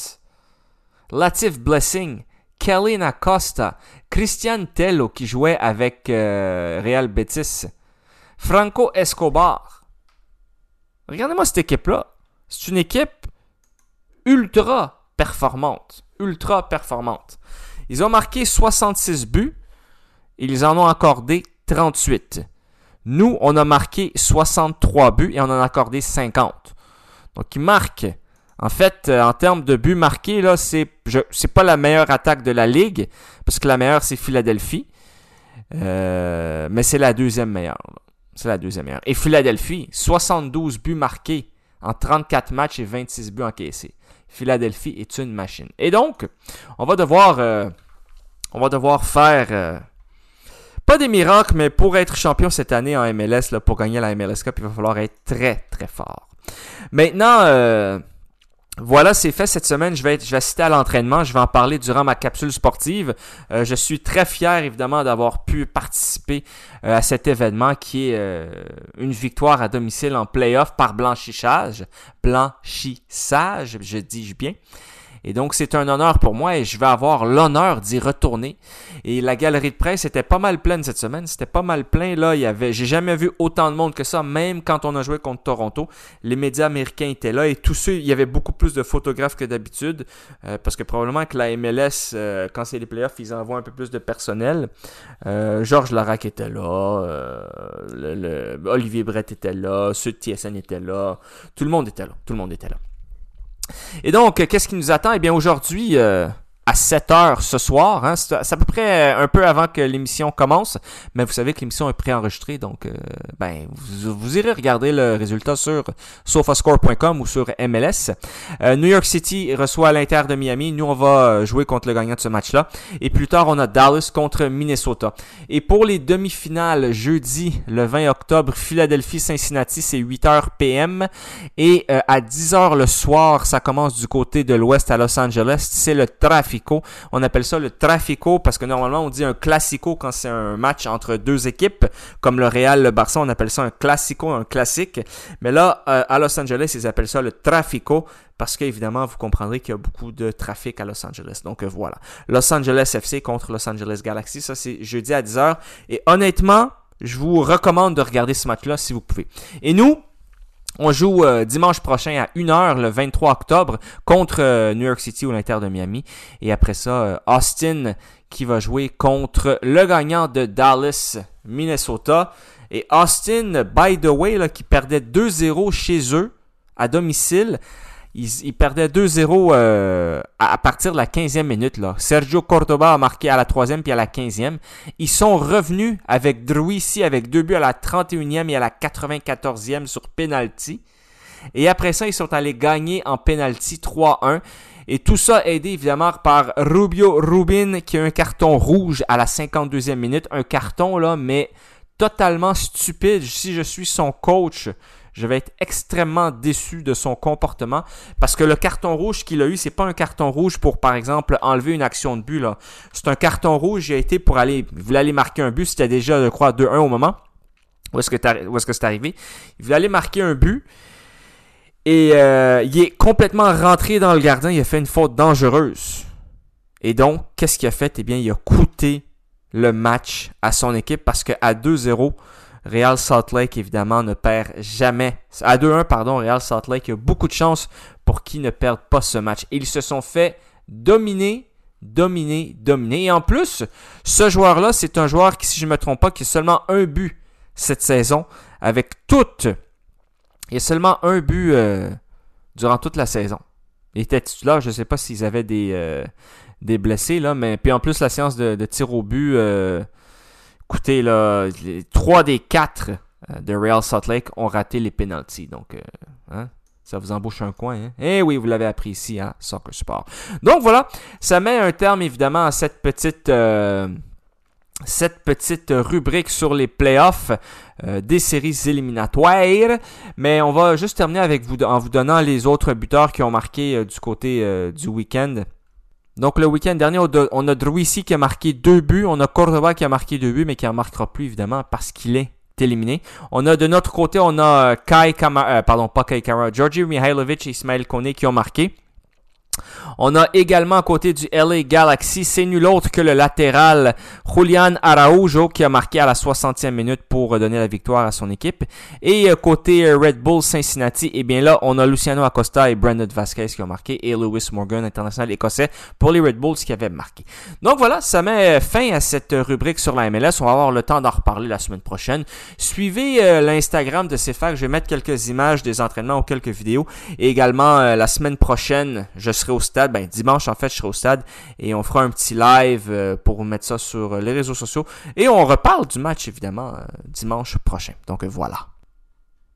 Latif Blessing, Kelly Acosta, Christian Tello qui jouait avec euh, Real Betis, Franco Escobar. Regardez-moi cette équipe-là. C'est une équipe ultra performante. Ultra performante. Ils ont marqué 66 buts. Ils en ont accordé 38. Nous, on a marqué 63 buts et on en a accordé 50. Donc, ils marquent. En fait, euh, en termes de buts marqués, là, c'est, c'est pas la meilleure attaque de la ligue, parce que la meilleure, c'est Philadelphie. Euh, mais c'est la deuxième meilleure. C'est la deuxième meilleure. Et Philadelphie, 72 buts marqués en 34 matchs et 26 buts encaissés. Philadelphie est une machine. Et donc, on va devoir, euh, on va devoir faire euh, pas des miracles, mais pour être champion cette année en MLS, là, pour gagner la MLS Cup, il va falloir être très très fort. Maintenant, euh, voilà, c'est fait cette semaine. Je vais, être, je vais assister à l'entraînement. Je vais en parler durant ma capsule sportive. Euh, je suis très fier, évidemment, d'avoir pu participer euh, à cet événement qui est euh, une victoire à domicile en playoff par blanchissage. Blanchissage, je dis-je bien. Et donc, c'est un honneur pour moi et je vais avoir l'honneur d'y retourner. Et la galerie de presse était pas mal pleine cette semaine. C'était pas mal plein. Là, il y avait, j'ai jamais vu autant de monde que ça, même quand on a joué contre Toronto. Les médias américains étaient là et tous ceux, il y avait beaucoup plus de photographes que d'habitude. Euh, parce que probablement que la MLS, euh, quand c'est les playoffs, ils envoient un peu plus de personnel. Euh, Georges Larac était là. Le, Olivier Brett était là. Ceux de TSN étaient là. Tout le monde était là. Tout le monde était là. Et donc, qu'est-ce qui nous attend? Eh bien, aujourd'hui, euh, à 7 heures ce soir. Hein. C'est à peu près euh, un peu avant que l'émission commence, mais vous savez que l'émission est préenregistrée, donc euh, ben vous, irez regarder le résultat sur sofascore.com ou sur MLS. Euh, New York City reçoit l'Inter de Miami. Nous, on va jouer contre le gagnant de ce match-là. Et plus tard, on a Dallas contre Minnesota. Et pour les demi-finales, jeudi, le 20 octobre, Philadelphie-Cincinnati, c'est 8h PM. Et à 10h le soir, ça commence du côté de l'ouest à Los Angeles. C'est le trafic on appelle ça le trafico parce que normalement on dit un classico quand c'est un match entre deux équipes, comme le Real, le Barça, on appelle ça un classico, un classique. Mais là, euh, à Los Angeles, ils appellent ça le trafico parce qu'évidemment, vous comprendrez qu'il y a beaucoup de trafic à Los Angeles. Donc euh, voilà. Los Angeles FC contre Los Angeles Galaxy, ça c'est jeudi à 10h. Et honnêtement, je vous recommande de regarder ce match-là si vous pouvez. Et nous, on joue euh, dimanche prochain à 1h le 23 octobre contre euh, New York City ou l'Inter de Miami. Et après ça, euh, Austin qui va jouer contre le gagnant de Dallas, Minnesota. Et Austin, by the way, là, qui perdait 2-0 chez eux à domicile, ils, perdaient 2-0 euh, à, partir de la 15e minute. Là. Sergio Cordoba a marqué à la 3e puis à la 15e. Ils sont revenus avec Druisi avec deux buts à la 31e et à la 94e sur penalty. Et après ça, ils sont allés gagner en penalty 3-1. Et tout ça aidé évidemment par Rubio Rubin qui a un carton rouge à la 52e minute. Un carton là, mais totalement stupide. Si je suis son coach, je vais être extrêmement déçu de son comportement parce que le carton rouge qu'il a eu, c'est pas un carton rouge pour, par exemple, enlever une action de but. C'est un carton rouge, il a été pour aller, il voulait aller marquer un but, c'était déjà, je crois, 2-1 au moment. Où est-ce que, est-ce que c'est arrivé? Il voulait aller marquer un but. Et euh, il est complètement rentré dans le gardien, il a fait une faute dangereuse. Et donc, qu'est-ce qu'il a fait? Eh bien, il a coûté le match à son équipe parce qu'à 2-0, Real Salt Lake, évidemment, ne perd jamais. À 2-1, pardon, Real Salt Lake a beaucoup de chance pour qu'ils ne perdent pas ce match. ils se sont fait dominer, dominer, dominer. Et en plus, ce joueur-là, c'est un joueur qui, si je ne me trompe pas, qui a seulement un but cette saison, avec toute. Il y a seulement un but euh, durant toute la saison. Il était titulaire, je ne sais pas s'ils avaient des, euh, des blessés, là, mais puis en plus, la séance de, tir au but. Euh, Écoutez, là, trois des quatre euh, de Real Salt Lake ont raté les penalties. Donc, euh, hein, ça vous embauche un coin. Hein? Eh oui, vous l'avez appris ici, hein, Soccer Sport. Donc voilà, ça met un terme évidemment à cette petite, euh, cette petite rubrique sur les playoffs des séries éliminatoires. Mais on va juste terminer avec vous en vous donnant les autres buteurs qui ont marqué du côté du week-end. Donc le week-end dernier, on a Druisi qui a marqué deux buts, on a Cordoba qui a marqué deux buts, mais qui en marquera plus évidemment parce qu'il est éliminé. On a de notre côté, on a euh, Kai Kamara, euh, pardon pas Kai Kamara, Georgi Mihailovic et Ismail Kone qui ont marqué. On a également à côté du LA Galaxy, c'est nul autre que le latéral Julian Araujo qui a marqué à la 60e minute pour donner la victoire à son équipe. Et euh, côté euh, Red Bull Cincinnati, eh bien là, on a Luciano Acosta et Brandon Vasquez qui ont marqué et Lewis Morgan, international écossais, pour les Red Bulls qui avaient marqué. Donc voilà, ça met fin à cette rubrique sur la MLS. On va avoir le temps d'en reparler la semaine prochaine. Suivez euh, l'Instagram de CFAC. Je vais mettre quelques images des entraînements ou quelques vidéos. Et également, la semaine prochaine, je serai au stade ben, dimanche, en fait, je serai au stade et on fera un petit live euh, pour mettre ça sur les réseaux sociaux. Et on reparle du match, évidemment, euh, dimanche prochain. Donc, euh, voilà.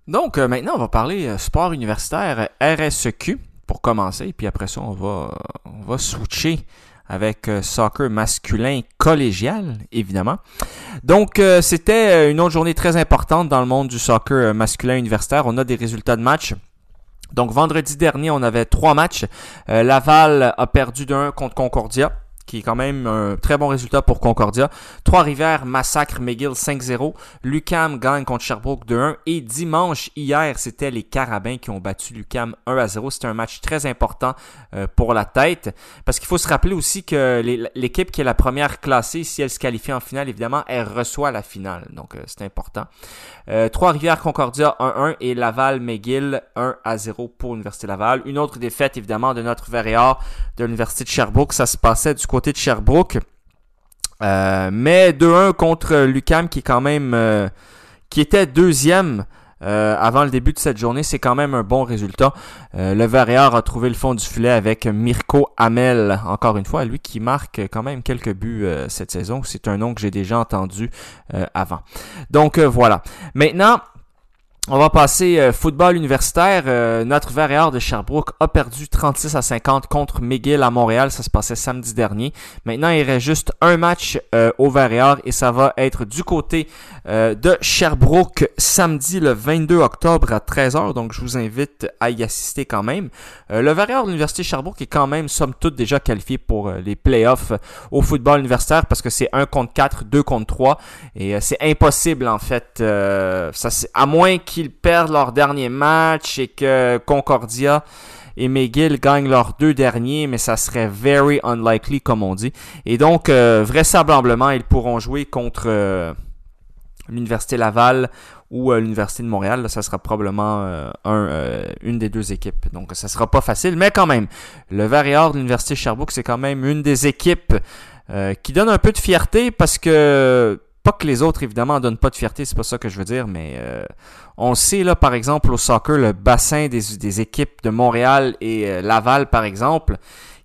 Donc, maintenant, on va parler sport universitaire RSEQ pour commencer. Puis après ça, on va, on va switcher avec soccer masculin collégial, évidemment. Donc, c'était une autre journée très importante dans le monde du soccer masculin universitaire. On a des résultats de match. Donc vendredi dernier, on avait trois matchs. Euh, Laval a perdu d'un contre Concordia qui est quand même un très bon résultat pour Concordia. Trois-Rivières massacre McGill 5-0. Lucam gagne contre Sherbrooke 2-1. Et dimanche, hier, c'était les Carabins qui ont battu Lucam 1-0. C'était un match très important euh, pour la tête. Parce qu'il faut se rappeler aussi que l'équipe qui est la première classée, si elle se qualifie en finale, évidemment, elle reçoit la finale. Donc, euh, c'est important. Euh, Trois-Rivières Concordia 1-1 et Laval McGill 1-0 pour l'Université Laval. Une autre défaite, évidemment, de notre Verréard de l'Université de Sherbrooke. Ça se passait du côté de Sherbrooke. Euh, mais 2-1 contre Lucam qui est quand même euh, qui était deuxième euh, avant le début de cette journée, c'est quand même un bon résultat. le Varéard a trouvé le fond du filet avec Mirko Hamel, encore une fois, lui qui marque quand même quelques buts cette saison. C'est un nom que j'ai déjà entendu avant. Donc voilà. Maintenant, on va passer euh, football universitaire. Euh, notre Verréard de Sherbrooke a perdu 36 à 50 contre McGill à Montréal. Ça se passait samedi dernier. Maintenant, il reste juste un match euh, au Verréard et ça va être du côté de Sherbrooke samedi le 22 octobre à 13h. Donc, je vous invite à y assister quand même. le Verréard de l'Université Sherbrooke est quand même, somme toute, déjà qualifié pour les playoffs au football universitaire parce que c'est 1 contre 4, 2 contre 3 et c'est impossible en fait. ça, à moins qu'il qu'ils perdent leur dernier match et que Concordia et McGill gagnent leurs deux derniers, mais ça serait very unlikely comme on dit. Et donc, euh, vraisemblablement, ils pourront jouer contre euh, l'Université Laval ou euh, l'Université de Montréal. ça sera probablement un, une des deux équipes. Donc, ça sera pas facile, mais quand même, le Varior de l'Université Sherbrooke, c'est quand même une des équipes qui donne un peu de fierté parce que pas que les autres, évidemment, donnent pas de fierté, c'est pas ça que je veux dire, mais euh, on sait, là, par exemple, au soccer, le bassin des, équipes de Montréal et euh, Laval, par exemple,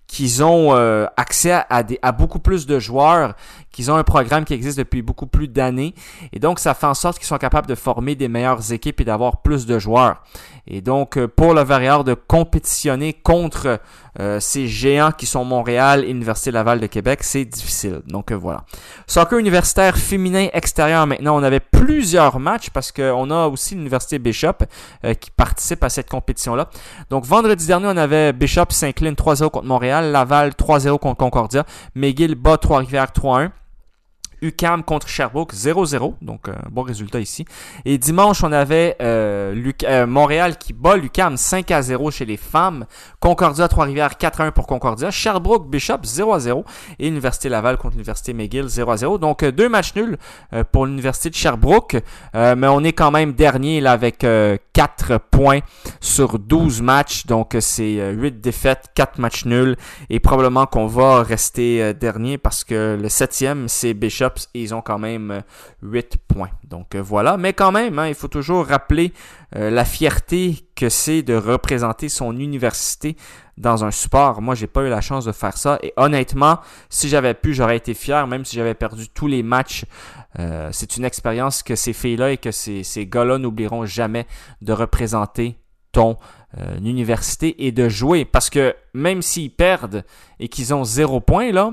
qu'ils ont euh, accès à beaucoup plus de joueurs, qu'ils ont un programme qui existe depuis beaucoup plus d'années. Et donc, ça fait en sorte qu'ils sont capables de former des meilleures équipes et d'avoir plus de joueurs. Et donc, euh, pour le Variard de compétitionner contre euh, ces géants qui sont Montréal et Université Laval de Québec, c'est difficile. Donc euh, voilà. Soccer universitaire féminin extérieur maintenant, on avait plusieurs matchs parce qu'on a aussi l'Université Bishop qui participe à cette compétition-là. Donc vendredi dernier, on avait Bishop s'incline 3-0 contre Montréal, Laval 3-0 contre Concordia, McGill bat Trois-Rivières 3-1. UCAM contre Sherbrooke 0-0, donc un euh, bon résultat ici. Et dimanche, on avait euh, euh, Montréal qui bat l'UCAM 5 0 chez les femmes. Concordia Trois-Rivières 4-1 pour Concordia. Sherbrooke Bishop 0-0 et l'Université Laval contre l'Université McGill 0-0. Donc deux matchs nuls pour l'Université de Sherbrooke, mais on est quand même dernier là avec 4 points sur 12 matchs. Donc c'est 8 défaites, 4 matchs nuls et probablement qu'on va rester dernier parce que le septième c'est Bishop et ils ont quand même 8 euh, points. Donc euh, voilà, mais quand même, hein, il faut toujours rappeler euh, la fierté que c'est de représenter son université dans un sport. Moi, j'ai pas eu la chance de faire ça et honnêtement, si j'avais pu, j'aurais été fier, même si j'avais perdu tous les matchs. c'est une expérience que ces filles-là et que ces, ces gars-là n'oublieront jamais de représenter ton université et de jouer. Parce que même s'ils perdent et qu'ils ont zéro point, là,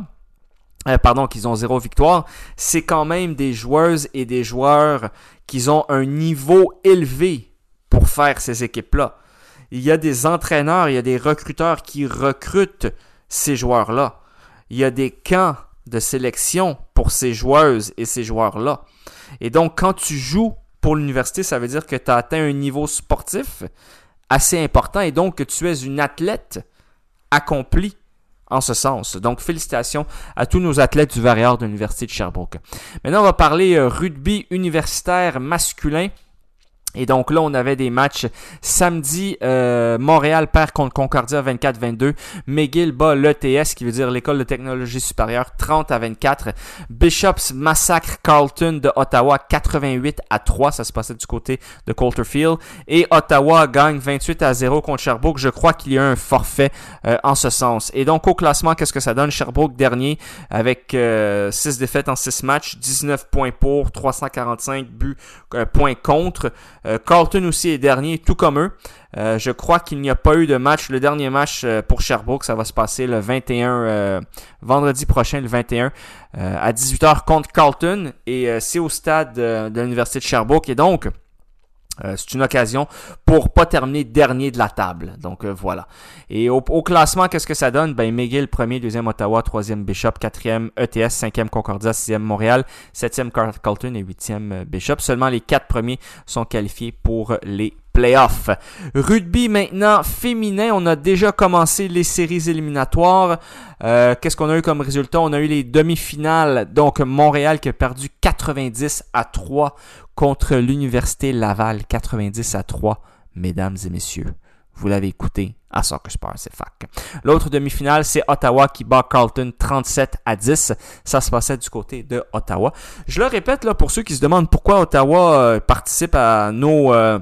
euh, pardon, qu'ils ont zéro victoire, c'est quand même des joueuses et des joueurs qui ont un niveau élevé pour faire ces équipes-là. Il y a des entraîneurs, il y a des recruteurs qui recrutent ces joueurs-là. Il y a des camps de sélection pour ces joueuses et ces joueurs-là. Et donc, quand tu joues pour l'université, ça veut dire que tu as atteint un niveau sportif assez important et donc que tu es une athlète accompli en ce sens. Donc, félicitations à tous nos athlètes du Varior de l'Université de Sherbrooke. Maintenant, on va parler euh, rugby universitaire masculin. Et donc là, on avait des matchs samedi, euh, Montréal perd contre Concordia 24-22. McGill bat l'ETS, qui veut dire l'École de technologie supérieure, 30 à 24. Bishops massacre Carlton de Ottawa 88 à 3. Ça se passait du côté de Coulterfield. Et Ottawa gagne 28 à 0 contre Sherbrooke. Je crois qu'il y a un forfait euh, en ce sens. Et donc au classement, qu'est-ce que ça donne? Sherbrooke dernier avec euh, 6 défaites en 6 matchs, 19 points pour, 345 buts, euh, points contre. Euh, Carlton aussi est dernier, tout comme eux. Euh, je crois qu'il n'y a pas eu de match. Le dernier match euh, pour Sherbrooke, ça va se passer le 21, vendredi prochain, le 21, à 18h contre Carlton. Et c'est au stade de l'Université de Sherbrooke. Et donc, euh, c'est une occasion pour pas terminer dernier de la table. Donc euh, voilà. Et au, classement, qu'est-ce que ça donne? Ben McGill, premier, deuxième Ottawa, troisième Bishop, quatrième ETS, cinquième Concordia, sixième Montréal, septième Carlton et huitième euh, Bishop. Seulement les quatre premiers sont qualifiés pour les playoffs. Rugby maintenant féminin, on a déjà commencé les séries éliminatoires. Qu'est-ce qu'on a eu comme résultat? On a eu les demi-finales. Donc Montréal qui a perdu 90 à 3 contre l'Université Laval 90 à 3, mesdames et messieurs. Vous l'avez écouté à Soccer Sport, c'est fac. L'autre demi-finale, c'est Ottawa qui bat Carlton 37 à 10. Ça se passait du côté de Ottawa. Je le répète là pour ceux qui se demandent pourquoi Ottawa euh, participe à nos euh,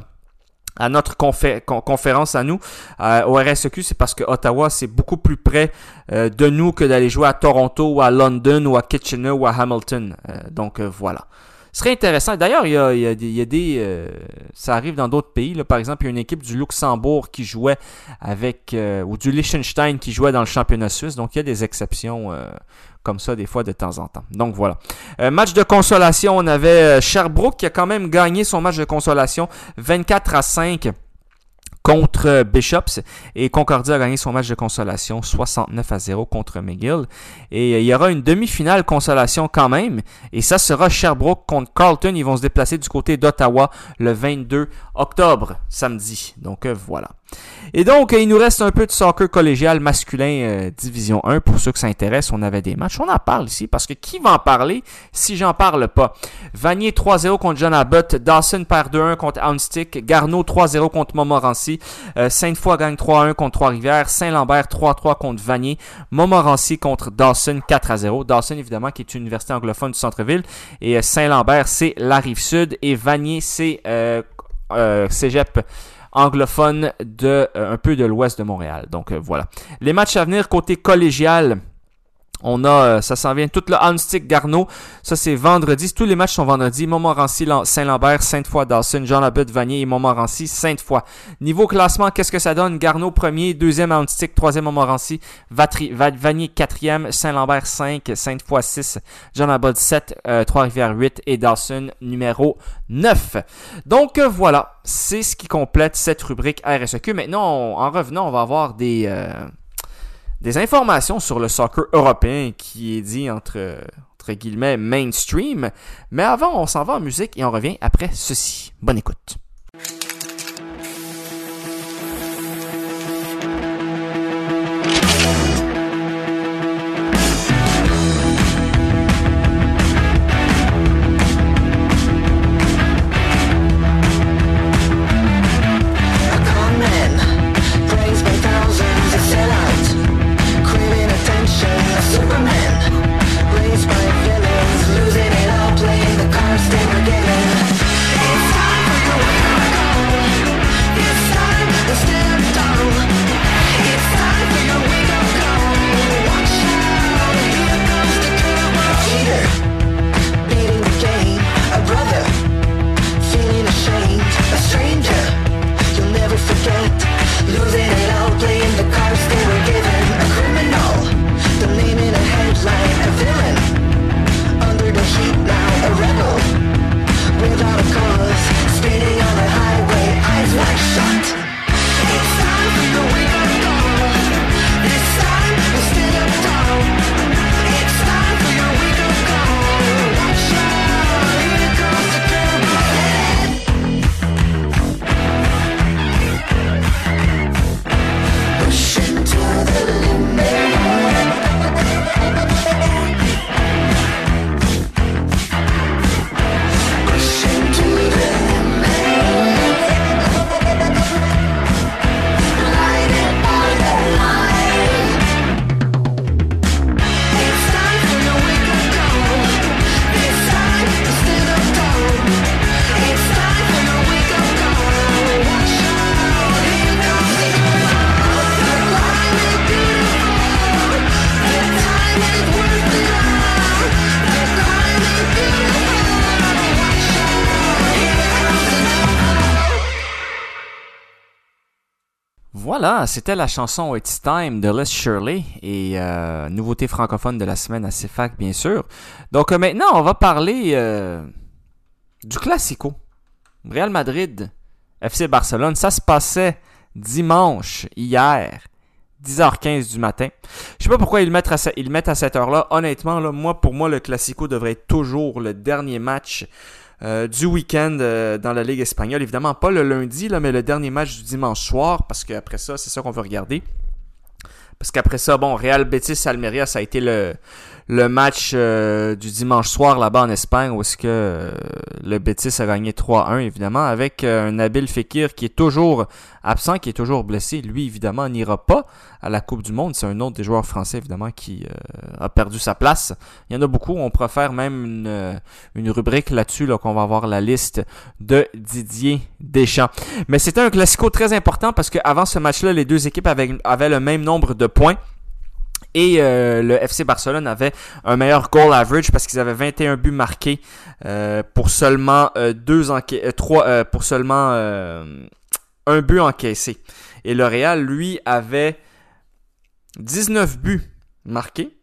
à notre conférence à nous euh, au RSEQ, c'est parce que Ottawa c'est beaucoup plus près de nous que d'aller jouer à Toronto ou à London ou à Kitchener ou à Hamilton. donc voilà. Ce serait intéressant. D'ailleurs, il y a, des. Euh, ça arrive dans d'autres pays. Là. Par exemple, il y a une équipe du Luxembourg qui jouait avec. Euh, ou du Liechtenstein qui jouait dans le championnat suisse. Donc, il y a des exceptions euh, comme ça, des fois, de temps en temps. Donc, voilà. match de consolation, on avait Sherbrooke qui a quand même gagné son match de consolation 24 à 5 contre Bishops. Et Concordia a gagné son match de consolation 69 à 0 contre McGill. Et euh, il y aura une demi-finale consolation quand même. Et ça sera Sherbrooke contre Carlton. Ils vont se déplacer du côté d'Ottawa le 22 octobre samedi. Donc euh, voilà et donc, il nous reste un peu de soccer collégial masculin euh, Division 1. Pour ceux que ça intéresse, on avait des matchs. On en parle ici parce que qui va en parler si j'en parle pas? Vanier 3-0 contre John Abbott. Dawson perd 2-1 contre Houndstick. Garneau 3-0 contre Montmorency. Euh, Sainte-Foy gagne 3-1 contre Trois-Rivières. Saint-Lambert 3-3 contre Vanier. Montmorency contre Dawson 4-0. Dawson, évidemment, qui est une université anglophone du centre-ville. Et euh, Saint-Lambert, c'est la rive sud. Et Vanier, c'est Cégep anglophone de euh, un peu de l'ouest de Montréal. Donc euh, voilà. Les matchs à venir côté collégial. On a, euh, ça s'en vient, tout le Hanstick Garneau. Ça, c'est vendredi. Tous les matchs sont vendredi. Montmorency, Saint-Lambert, Sainte-Foy, Dawson, Jean Labute, Vanier et Montmorency, Sainte-Foy. Niveau classement, qu'est-ce que ça donne? Garneau premier, deuxième Hanstick, troisième Montmorency, Vanier quatrième, Saint-Lambert 5, Sainte-Foy 6, Jean Labute 7, Trois-Rivières 8 et Dawson numéro 9. Donc euh, voilà, c'est ce qui complète cette rubrique RSEQ. Maintenant, en revenant, on va avoir des... Euh, des informations sur le soccer européen qui est dit entre, entre guillemets mainstream. Mais avant, on s'en va en musique et on revient après ceci. Bonne écoute. Voilà, c'était la chanson It's Time de Les Shirley et euh, nouveauté francophone de la semaine à CFAC, bien sûr. Donc euh, maintenant, on va parler euh, du Classico. Real Madrid, FC Barcelone, ça se passait dimanche, hier, 10h15 du matin. Je sais pas pourquoi ils le mettent à, cette heure-là. Honnêtement, moi, pour moi, le Classico devrait être toujours le dernier match euh, du week-end euh, dans la Ligue espagnole. Évidemment, pas le lundi, là, mais le dernier match du dimanche soir, parce qu'après ça, c'est ça qu'on veut regarder. Parce qu'après ça, bon, Real Betis Almeria, ça a été le, le match euh, du dimanche soir là-bas en Espagne où est-ce que euh, le Betis a gagné 3-1 évidemment avec euh, un Nabil Fekir qui est toujours absent, qui est toujours blessé. Lui évidemment n'ira pas à la Coupe du Monde. C'est un autre des joueurs français évidemment qui a perdu sa place. Il y en a beaucoup. On préfère même une, une rubrique là-dessus là, qu'on va avoir la liste de Didier Deschamps. Mais c'était un classico très important parce qu'avant ce match-là, les deux équipes avaient, avaient le même nombre de points. Et euh, le FC Barcelone avait un meilleur goal average parce qu'ils avaient 21 buts marqués euh, pour seulement euh, deux trois pour seulement un but encaissé. Et le Real lui avait 19 buts marqués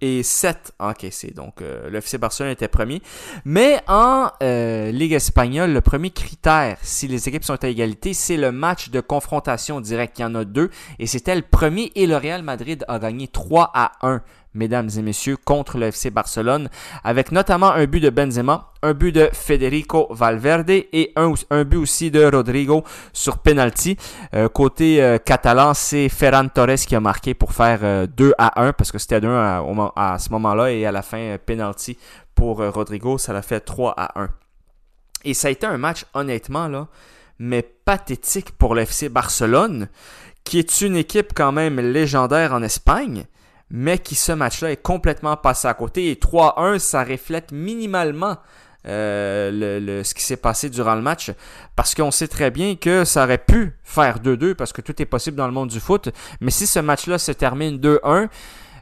et 7 encaissés. Donc euh, le FC Barcelone était premier. Mais en euh, Ligue espagnole, le premier critère, si les équipes sont à égalité, c'est le match de confrontation directe. Il y en a deux. Et c'était le premier et le Real Madrid a gagné 3 à 1 mesdames et messieurs, contre le FC Barcelone, avec notamment un but de Benzema, un but de Federico Valverde et un, but aussi de Rodrigo sur penalty. Euh, côté euh, catalan, c'est Ferran Torres qui a marqué pour faire 2 euh, à 1 parce que c'était 2 à, à, ce moment-là et à la fin penalty pour Rodrigo, ça l'a fait 3 à 1. Et ça a été un match honnêtement là, mais pathétique pour le FC Barcelone, qui est une équipe quand même légendaire en Espagne mais qui ce match-là est complètement passé à côté. Et 3-1, ça reflète minimalement euh, le, ce qui s'est passé durant le match parce qu'on sait très bien que ça aurait pu faire 2-2 parce que tout est possible dans le monde du foot. Mais si ce match-là se termine 2-1,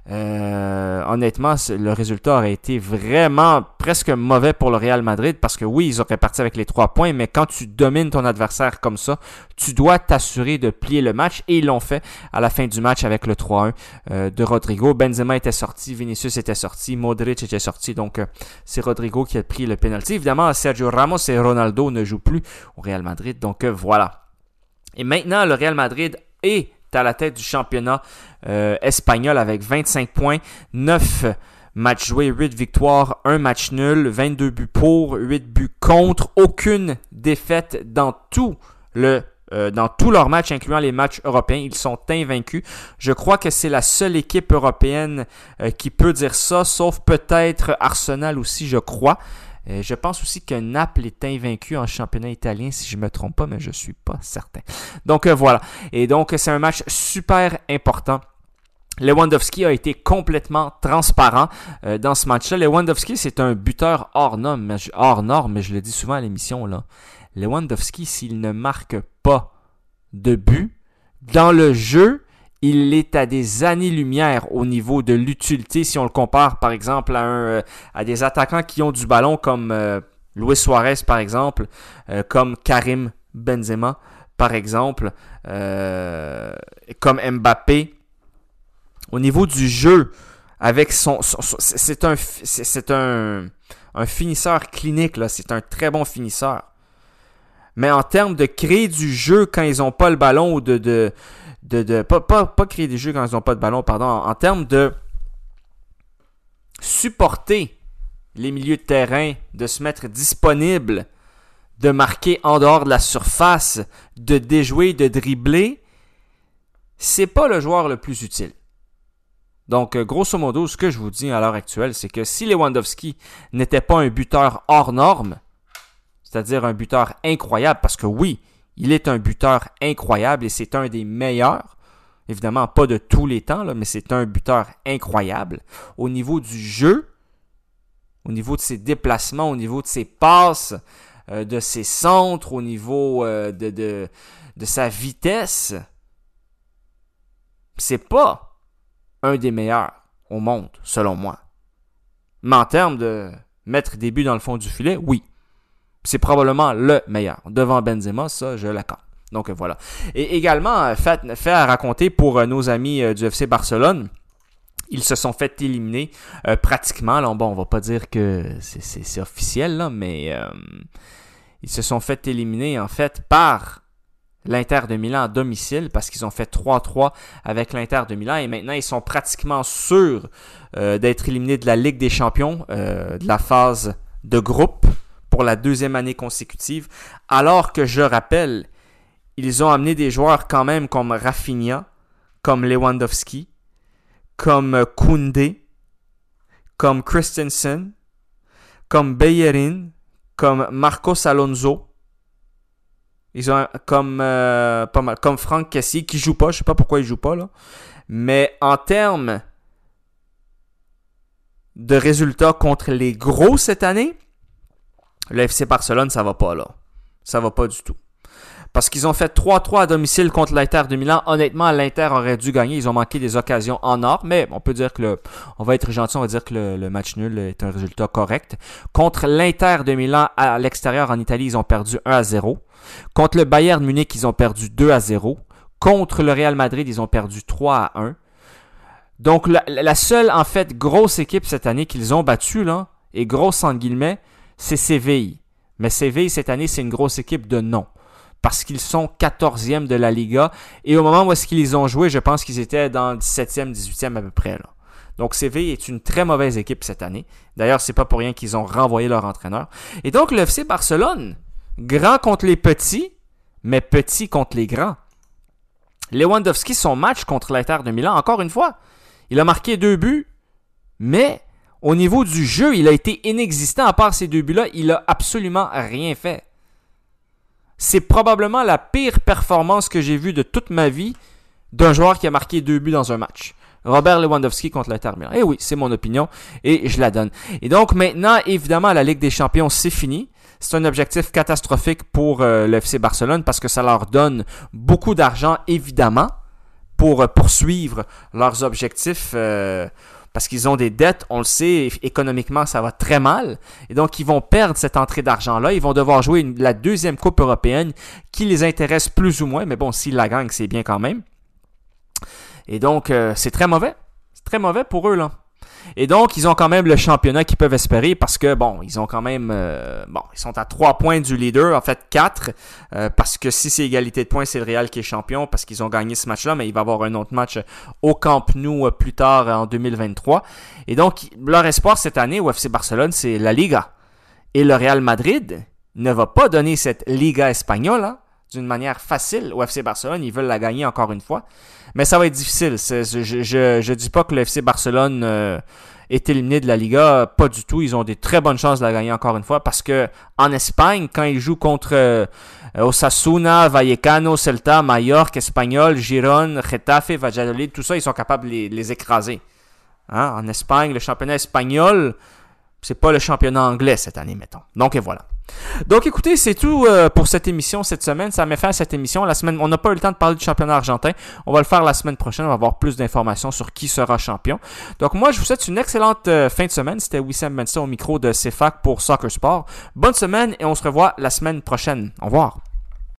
euh, honnêtement, le résultat aurait été vraiment presque mauvais pour le Real Madrid parce que oui, ils auraient parti avec les trois points, mais quand tu domines ton adversaire comme ça, tu dois t'assurer de plier le match et ils l'ont fait à la fin du match avec le 3-1 euh, de Rodrigo. Benzema était sorti, Vinicius était sorti, Modric était sorti, donc euh, c'est Rodrigo qui a pris le penalty. Évidemment, Sergio Ramos et Ronaldo ne jouent plus au Real Madrid, donc voilà. Et maintenant, le Real Madrid est à la tête du championnat euh, espagnol avec 25 points, 9 matchs joués, 8 victoires, 1 match nul, 22 buts pour, 8 buts contre, aucune défaite dans tout le euh, dans tous leurs matchs, incluant les matchs européens, ils sont invaincus. Je crois que c'est la seule équipe européenne euh, qui peut dire ça, sauf peut-être Arsenal aussi, je crois. Euh, je pense aussi que Naples est invaincu en championnat italien, si je ne me trompe pas, mais je ne suis pas certain. Donc euh, voilà. Et donc c'est un match super important. Lewandowski a été complètement transparent euh, dans ce match-là. Lewandowski, c'est un buteur hors norme, hors norme, mais je le dis souvent à l'émission là. Lewandowski, s'il ne marque pas de but dans le jeu, il est à des années-lumière au niveau de l'utilité si on le compare par exemple à, euh, des attaquants qui ont du ballon comme euh, Luis Suarez par exemple, euh, comme Karim Benzema par exemple, comme Mbappé. Au niveau du jeu, avec son, c'est un finisseur clinique c'est un très bon finisseur. Mais en termes de créer du jeu quand ils n'ont pas le ballon ou de de, de pas, créer des jeux quand ils n'ont pas de ballon, pardon, en, termes de supporter les milieux de terrain, de se mettre disponible, de marquer en dehors de la surface, de déjouer, de dribbler, c'est pas le joueur le plus utile. Donc, euh, grosso modo, ce que je vous dis à l'heure actuelle, c'est que si Lewandowski n'était pas un buteur hors norme, c'est-à-dire un buteur incroyable, parce que oui, il est un buteur incroyable et c'est un des meilleurs. Évidemment, pas de tous les temps, là, mais c'est un buteur incroyable. Au niveau du jeu, au niveau de ses déplacements, au niveau de ses passes, euh, de ses centres, au niveau euh, de, de, de sa vitesse, c'est pas un des meilleurs au monde, selon moi. Mais en termes de mettre des buts dans le fond du filet, oui c'est probablement le meilleur. Devant Benzema, ça, je l'accorde. Donc voilà. Et également, fait, fait à raconter pour nos amis du FC Barcelone, ils se sont fait éliminer pratiquement. Là, bon, on va pas dire que c'est officiel, mais ils se sont fait éliminer en fait par l'Inter de Milan à domicile parce qu'ils ont fait 3-3 avec l'Inter de Milan et maintenant ils sont pratiquement sûrs euh, d'être éliminés de la Ligue des Champions, euh, de la phase de groupe pour la deuxième année consécutive. Alors que je rappelle, ils ont amené des joueurs quand même comme Rafinha, comme Lewandowski, comme Koundé, comme Christensen, comme Bellerin, comme Marcos Alonso. Ils ont comme euh, pas mal, comme Franck Cassie qui joue pas, je sais pas pourquoi il joue pas là. Mais en termes de résultats contre les gros cette année, le FC Barcelone ça va pas là. Ça va pas du tout. Parce qu'ils ont fait 3-3 à domicile contre l'Inter de Milan. Honnêtement, l'Inter aurait dû gagner. Ils ont manqué des occasions en or, mais on peut dire que le, on va être gentil, on va dire que le, match nul est un résultat correct. Contre l'Inter de Milan à l'extérieur en Italie, ils ont perdu 1 à 0. Contre le Bayern Munich, ils ont perdu 2 à 0. Contre le Real Madrid, ils ont perdu 3 à 1. Donc la, seule en fait grosse équipe cette année qu'ils ont battue là, et grosse en guillemets, c'est Séville. Mais Séville cette année, c'est une grosse équipe de nom parce qu'ils sont 14e de la Liga. Et au moment où est-ce qu'ils ont joué, je pense qu'ils étaient dans 17e, 18e à peu près. Là. Donc Séville est une très mauvaise équipe cette année. D'ailleurs, c'est pas pour rien qu'ils ont renvoyé leur entraîneur. Et donc le FC Barcelone, grand contre les petits, mais petit contre les grands. Lewandowski, son match contre l'Inter de Milan, encore une fois, il a marqué deux buts, mais au niveau du jeu, il a été inexistant. À part ces deux buts-là, il a absolument rien fait. C'est probablement la pire performance que j'ai vue de toute ma vie d'un joueur qui a marqué deux buts dans un match. Robert Lewandowski contre l'Inter Milan. Eh oui, c'est mon opinion et je la donne. Et donc maintenant, évidemment, la Ligue des Champions, c'est fini. C'est un objectif catastrophique pour euh, le FC Barcelone parce que ça leur donne beaucoup d'argent, évidemment, pour euh, poursuivre leurs objectifs euh, parce qu'ils ont des dettes, on le sait, économiquement, ça va très mal. Et donc, ils vont perdre cette entrée d'argent-là. Ils vont devoir jouer la deuxième Coupe européenne qui les intéresse plus ou moins. Mais bon, s'ils la gagnent, c'est bien quand même. Et donc, euh, c'est très mauvais. C'est très mauvais pour eux, là. Et donc, ils ont quand même le championnat qu'ils peuvent espérer parce que, bon, ils ont quand même, euh, bon, ils sont à trois points du leader, en fait quatre, euh, parce que si c'est égalité de points, c'est le Real qui est champion parce qu'ils ont gagné ce match-là, mais il va y avoir un autre match au Camp Nou euh, plus tard en 2023. Et donc, leur espoir cette année au FC Barcelone, c'est la Liga. Et le Real Madrid ne va pas donner cette Liga espagnole, hein, d'une manière facile au FC Barcelone. Ils veulent la gagner encore une fois. Mais ça va être difficile. Je, je dis pas que le FC Barcelone euh, est éliminé de la Liga. Pas du tout. Ils ont des très bonnes chances de la gagner encore une fois. Parce que en Espagne, quand ils jouent contre euh, Osasuna, Vallecano, Celta, Mallorca, Espagnol, Giron, Getafe, Valladolid, tout ça, ils sont capables de les, écraser. Hein? En Espagne, le championnat espagnol, c'est pas le championnat anglais cette année, mettons. Donc voilà. Donc écoutez, c'est tout euh, pour cette émission cette semaine. Ça met fin à cette émission. La semaine, on n'a pas eu le temps de parler du championnat argentin. On va le faire la semaine prochaine. On va avoir plus d'informations sur qui sera champion. Donc moi, je vous souhaite une excellente euh, fin de semaine. C'était Wissam Benson au micro de CFAC pour Soccer Sport. Bonne semaine et on se revoit la semaine prochaine. Au revoir.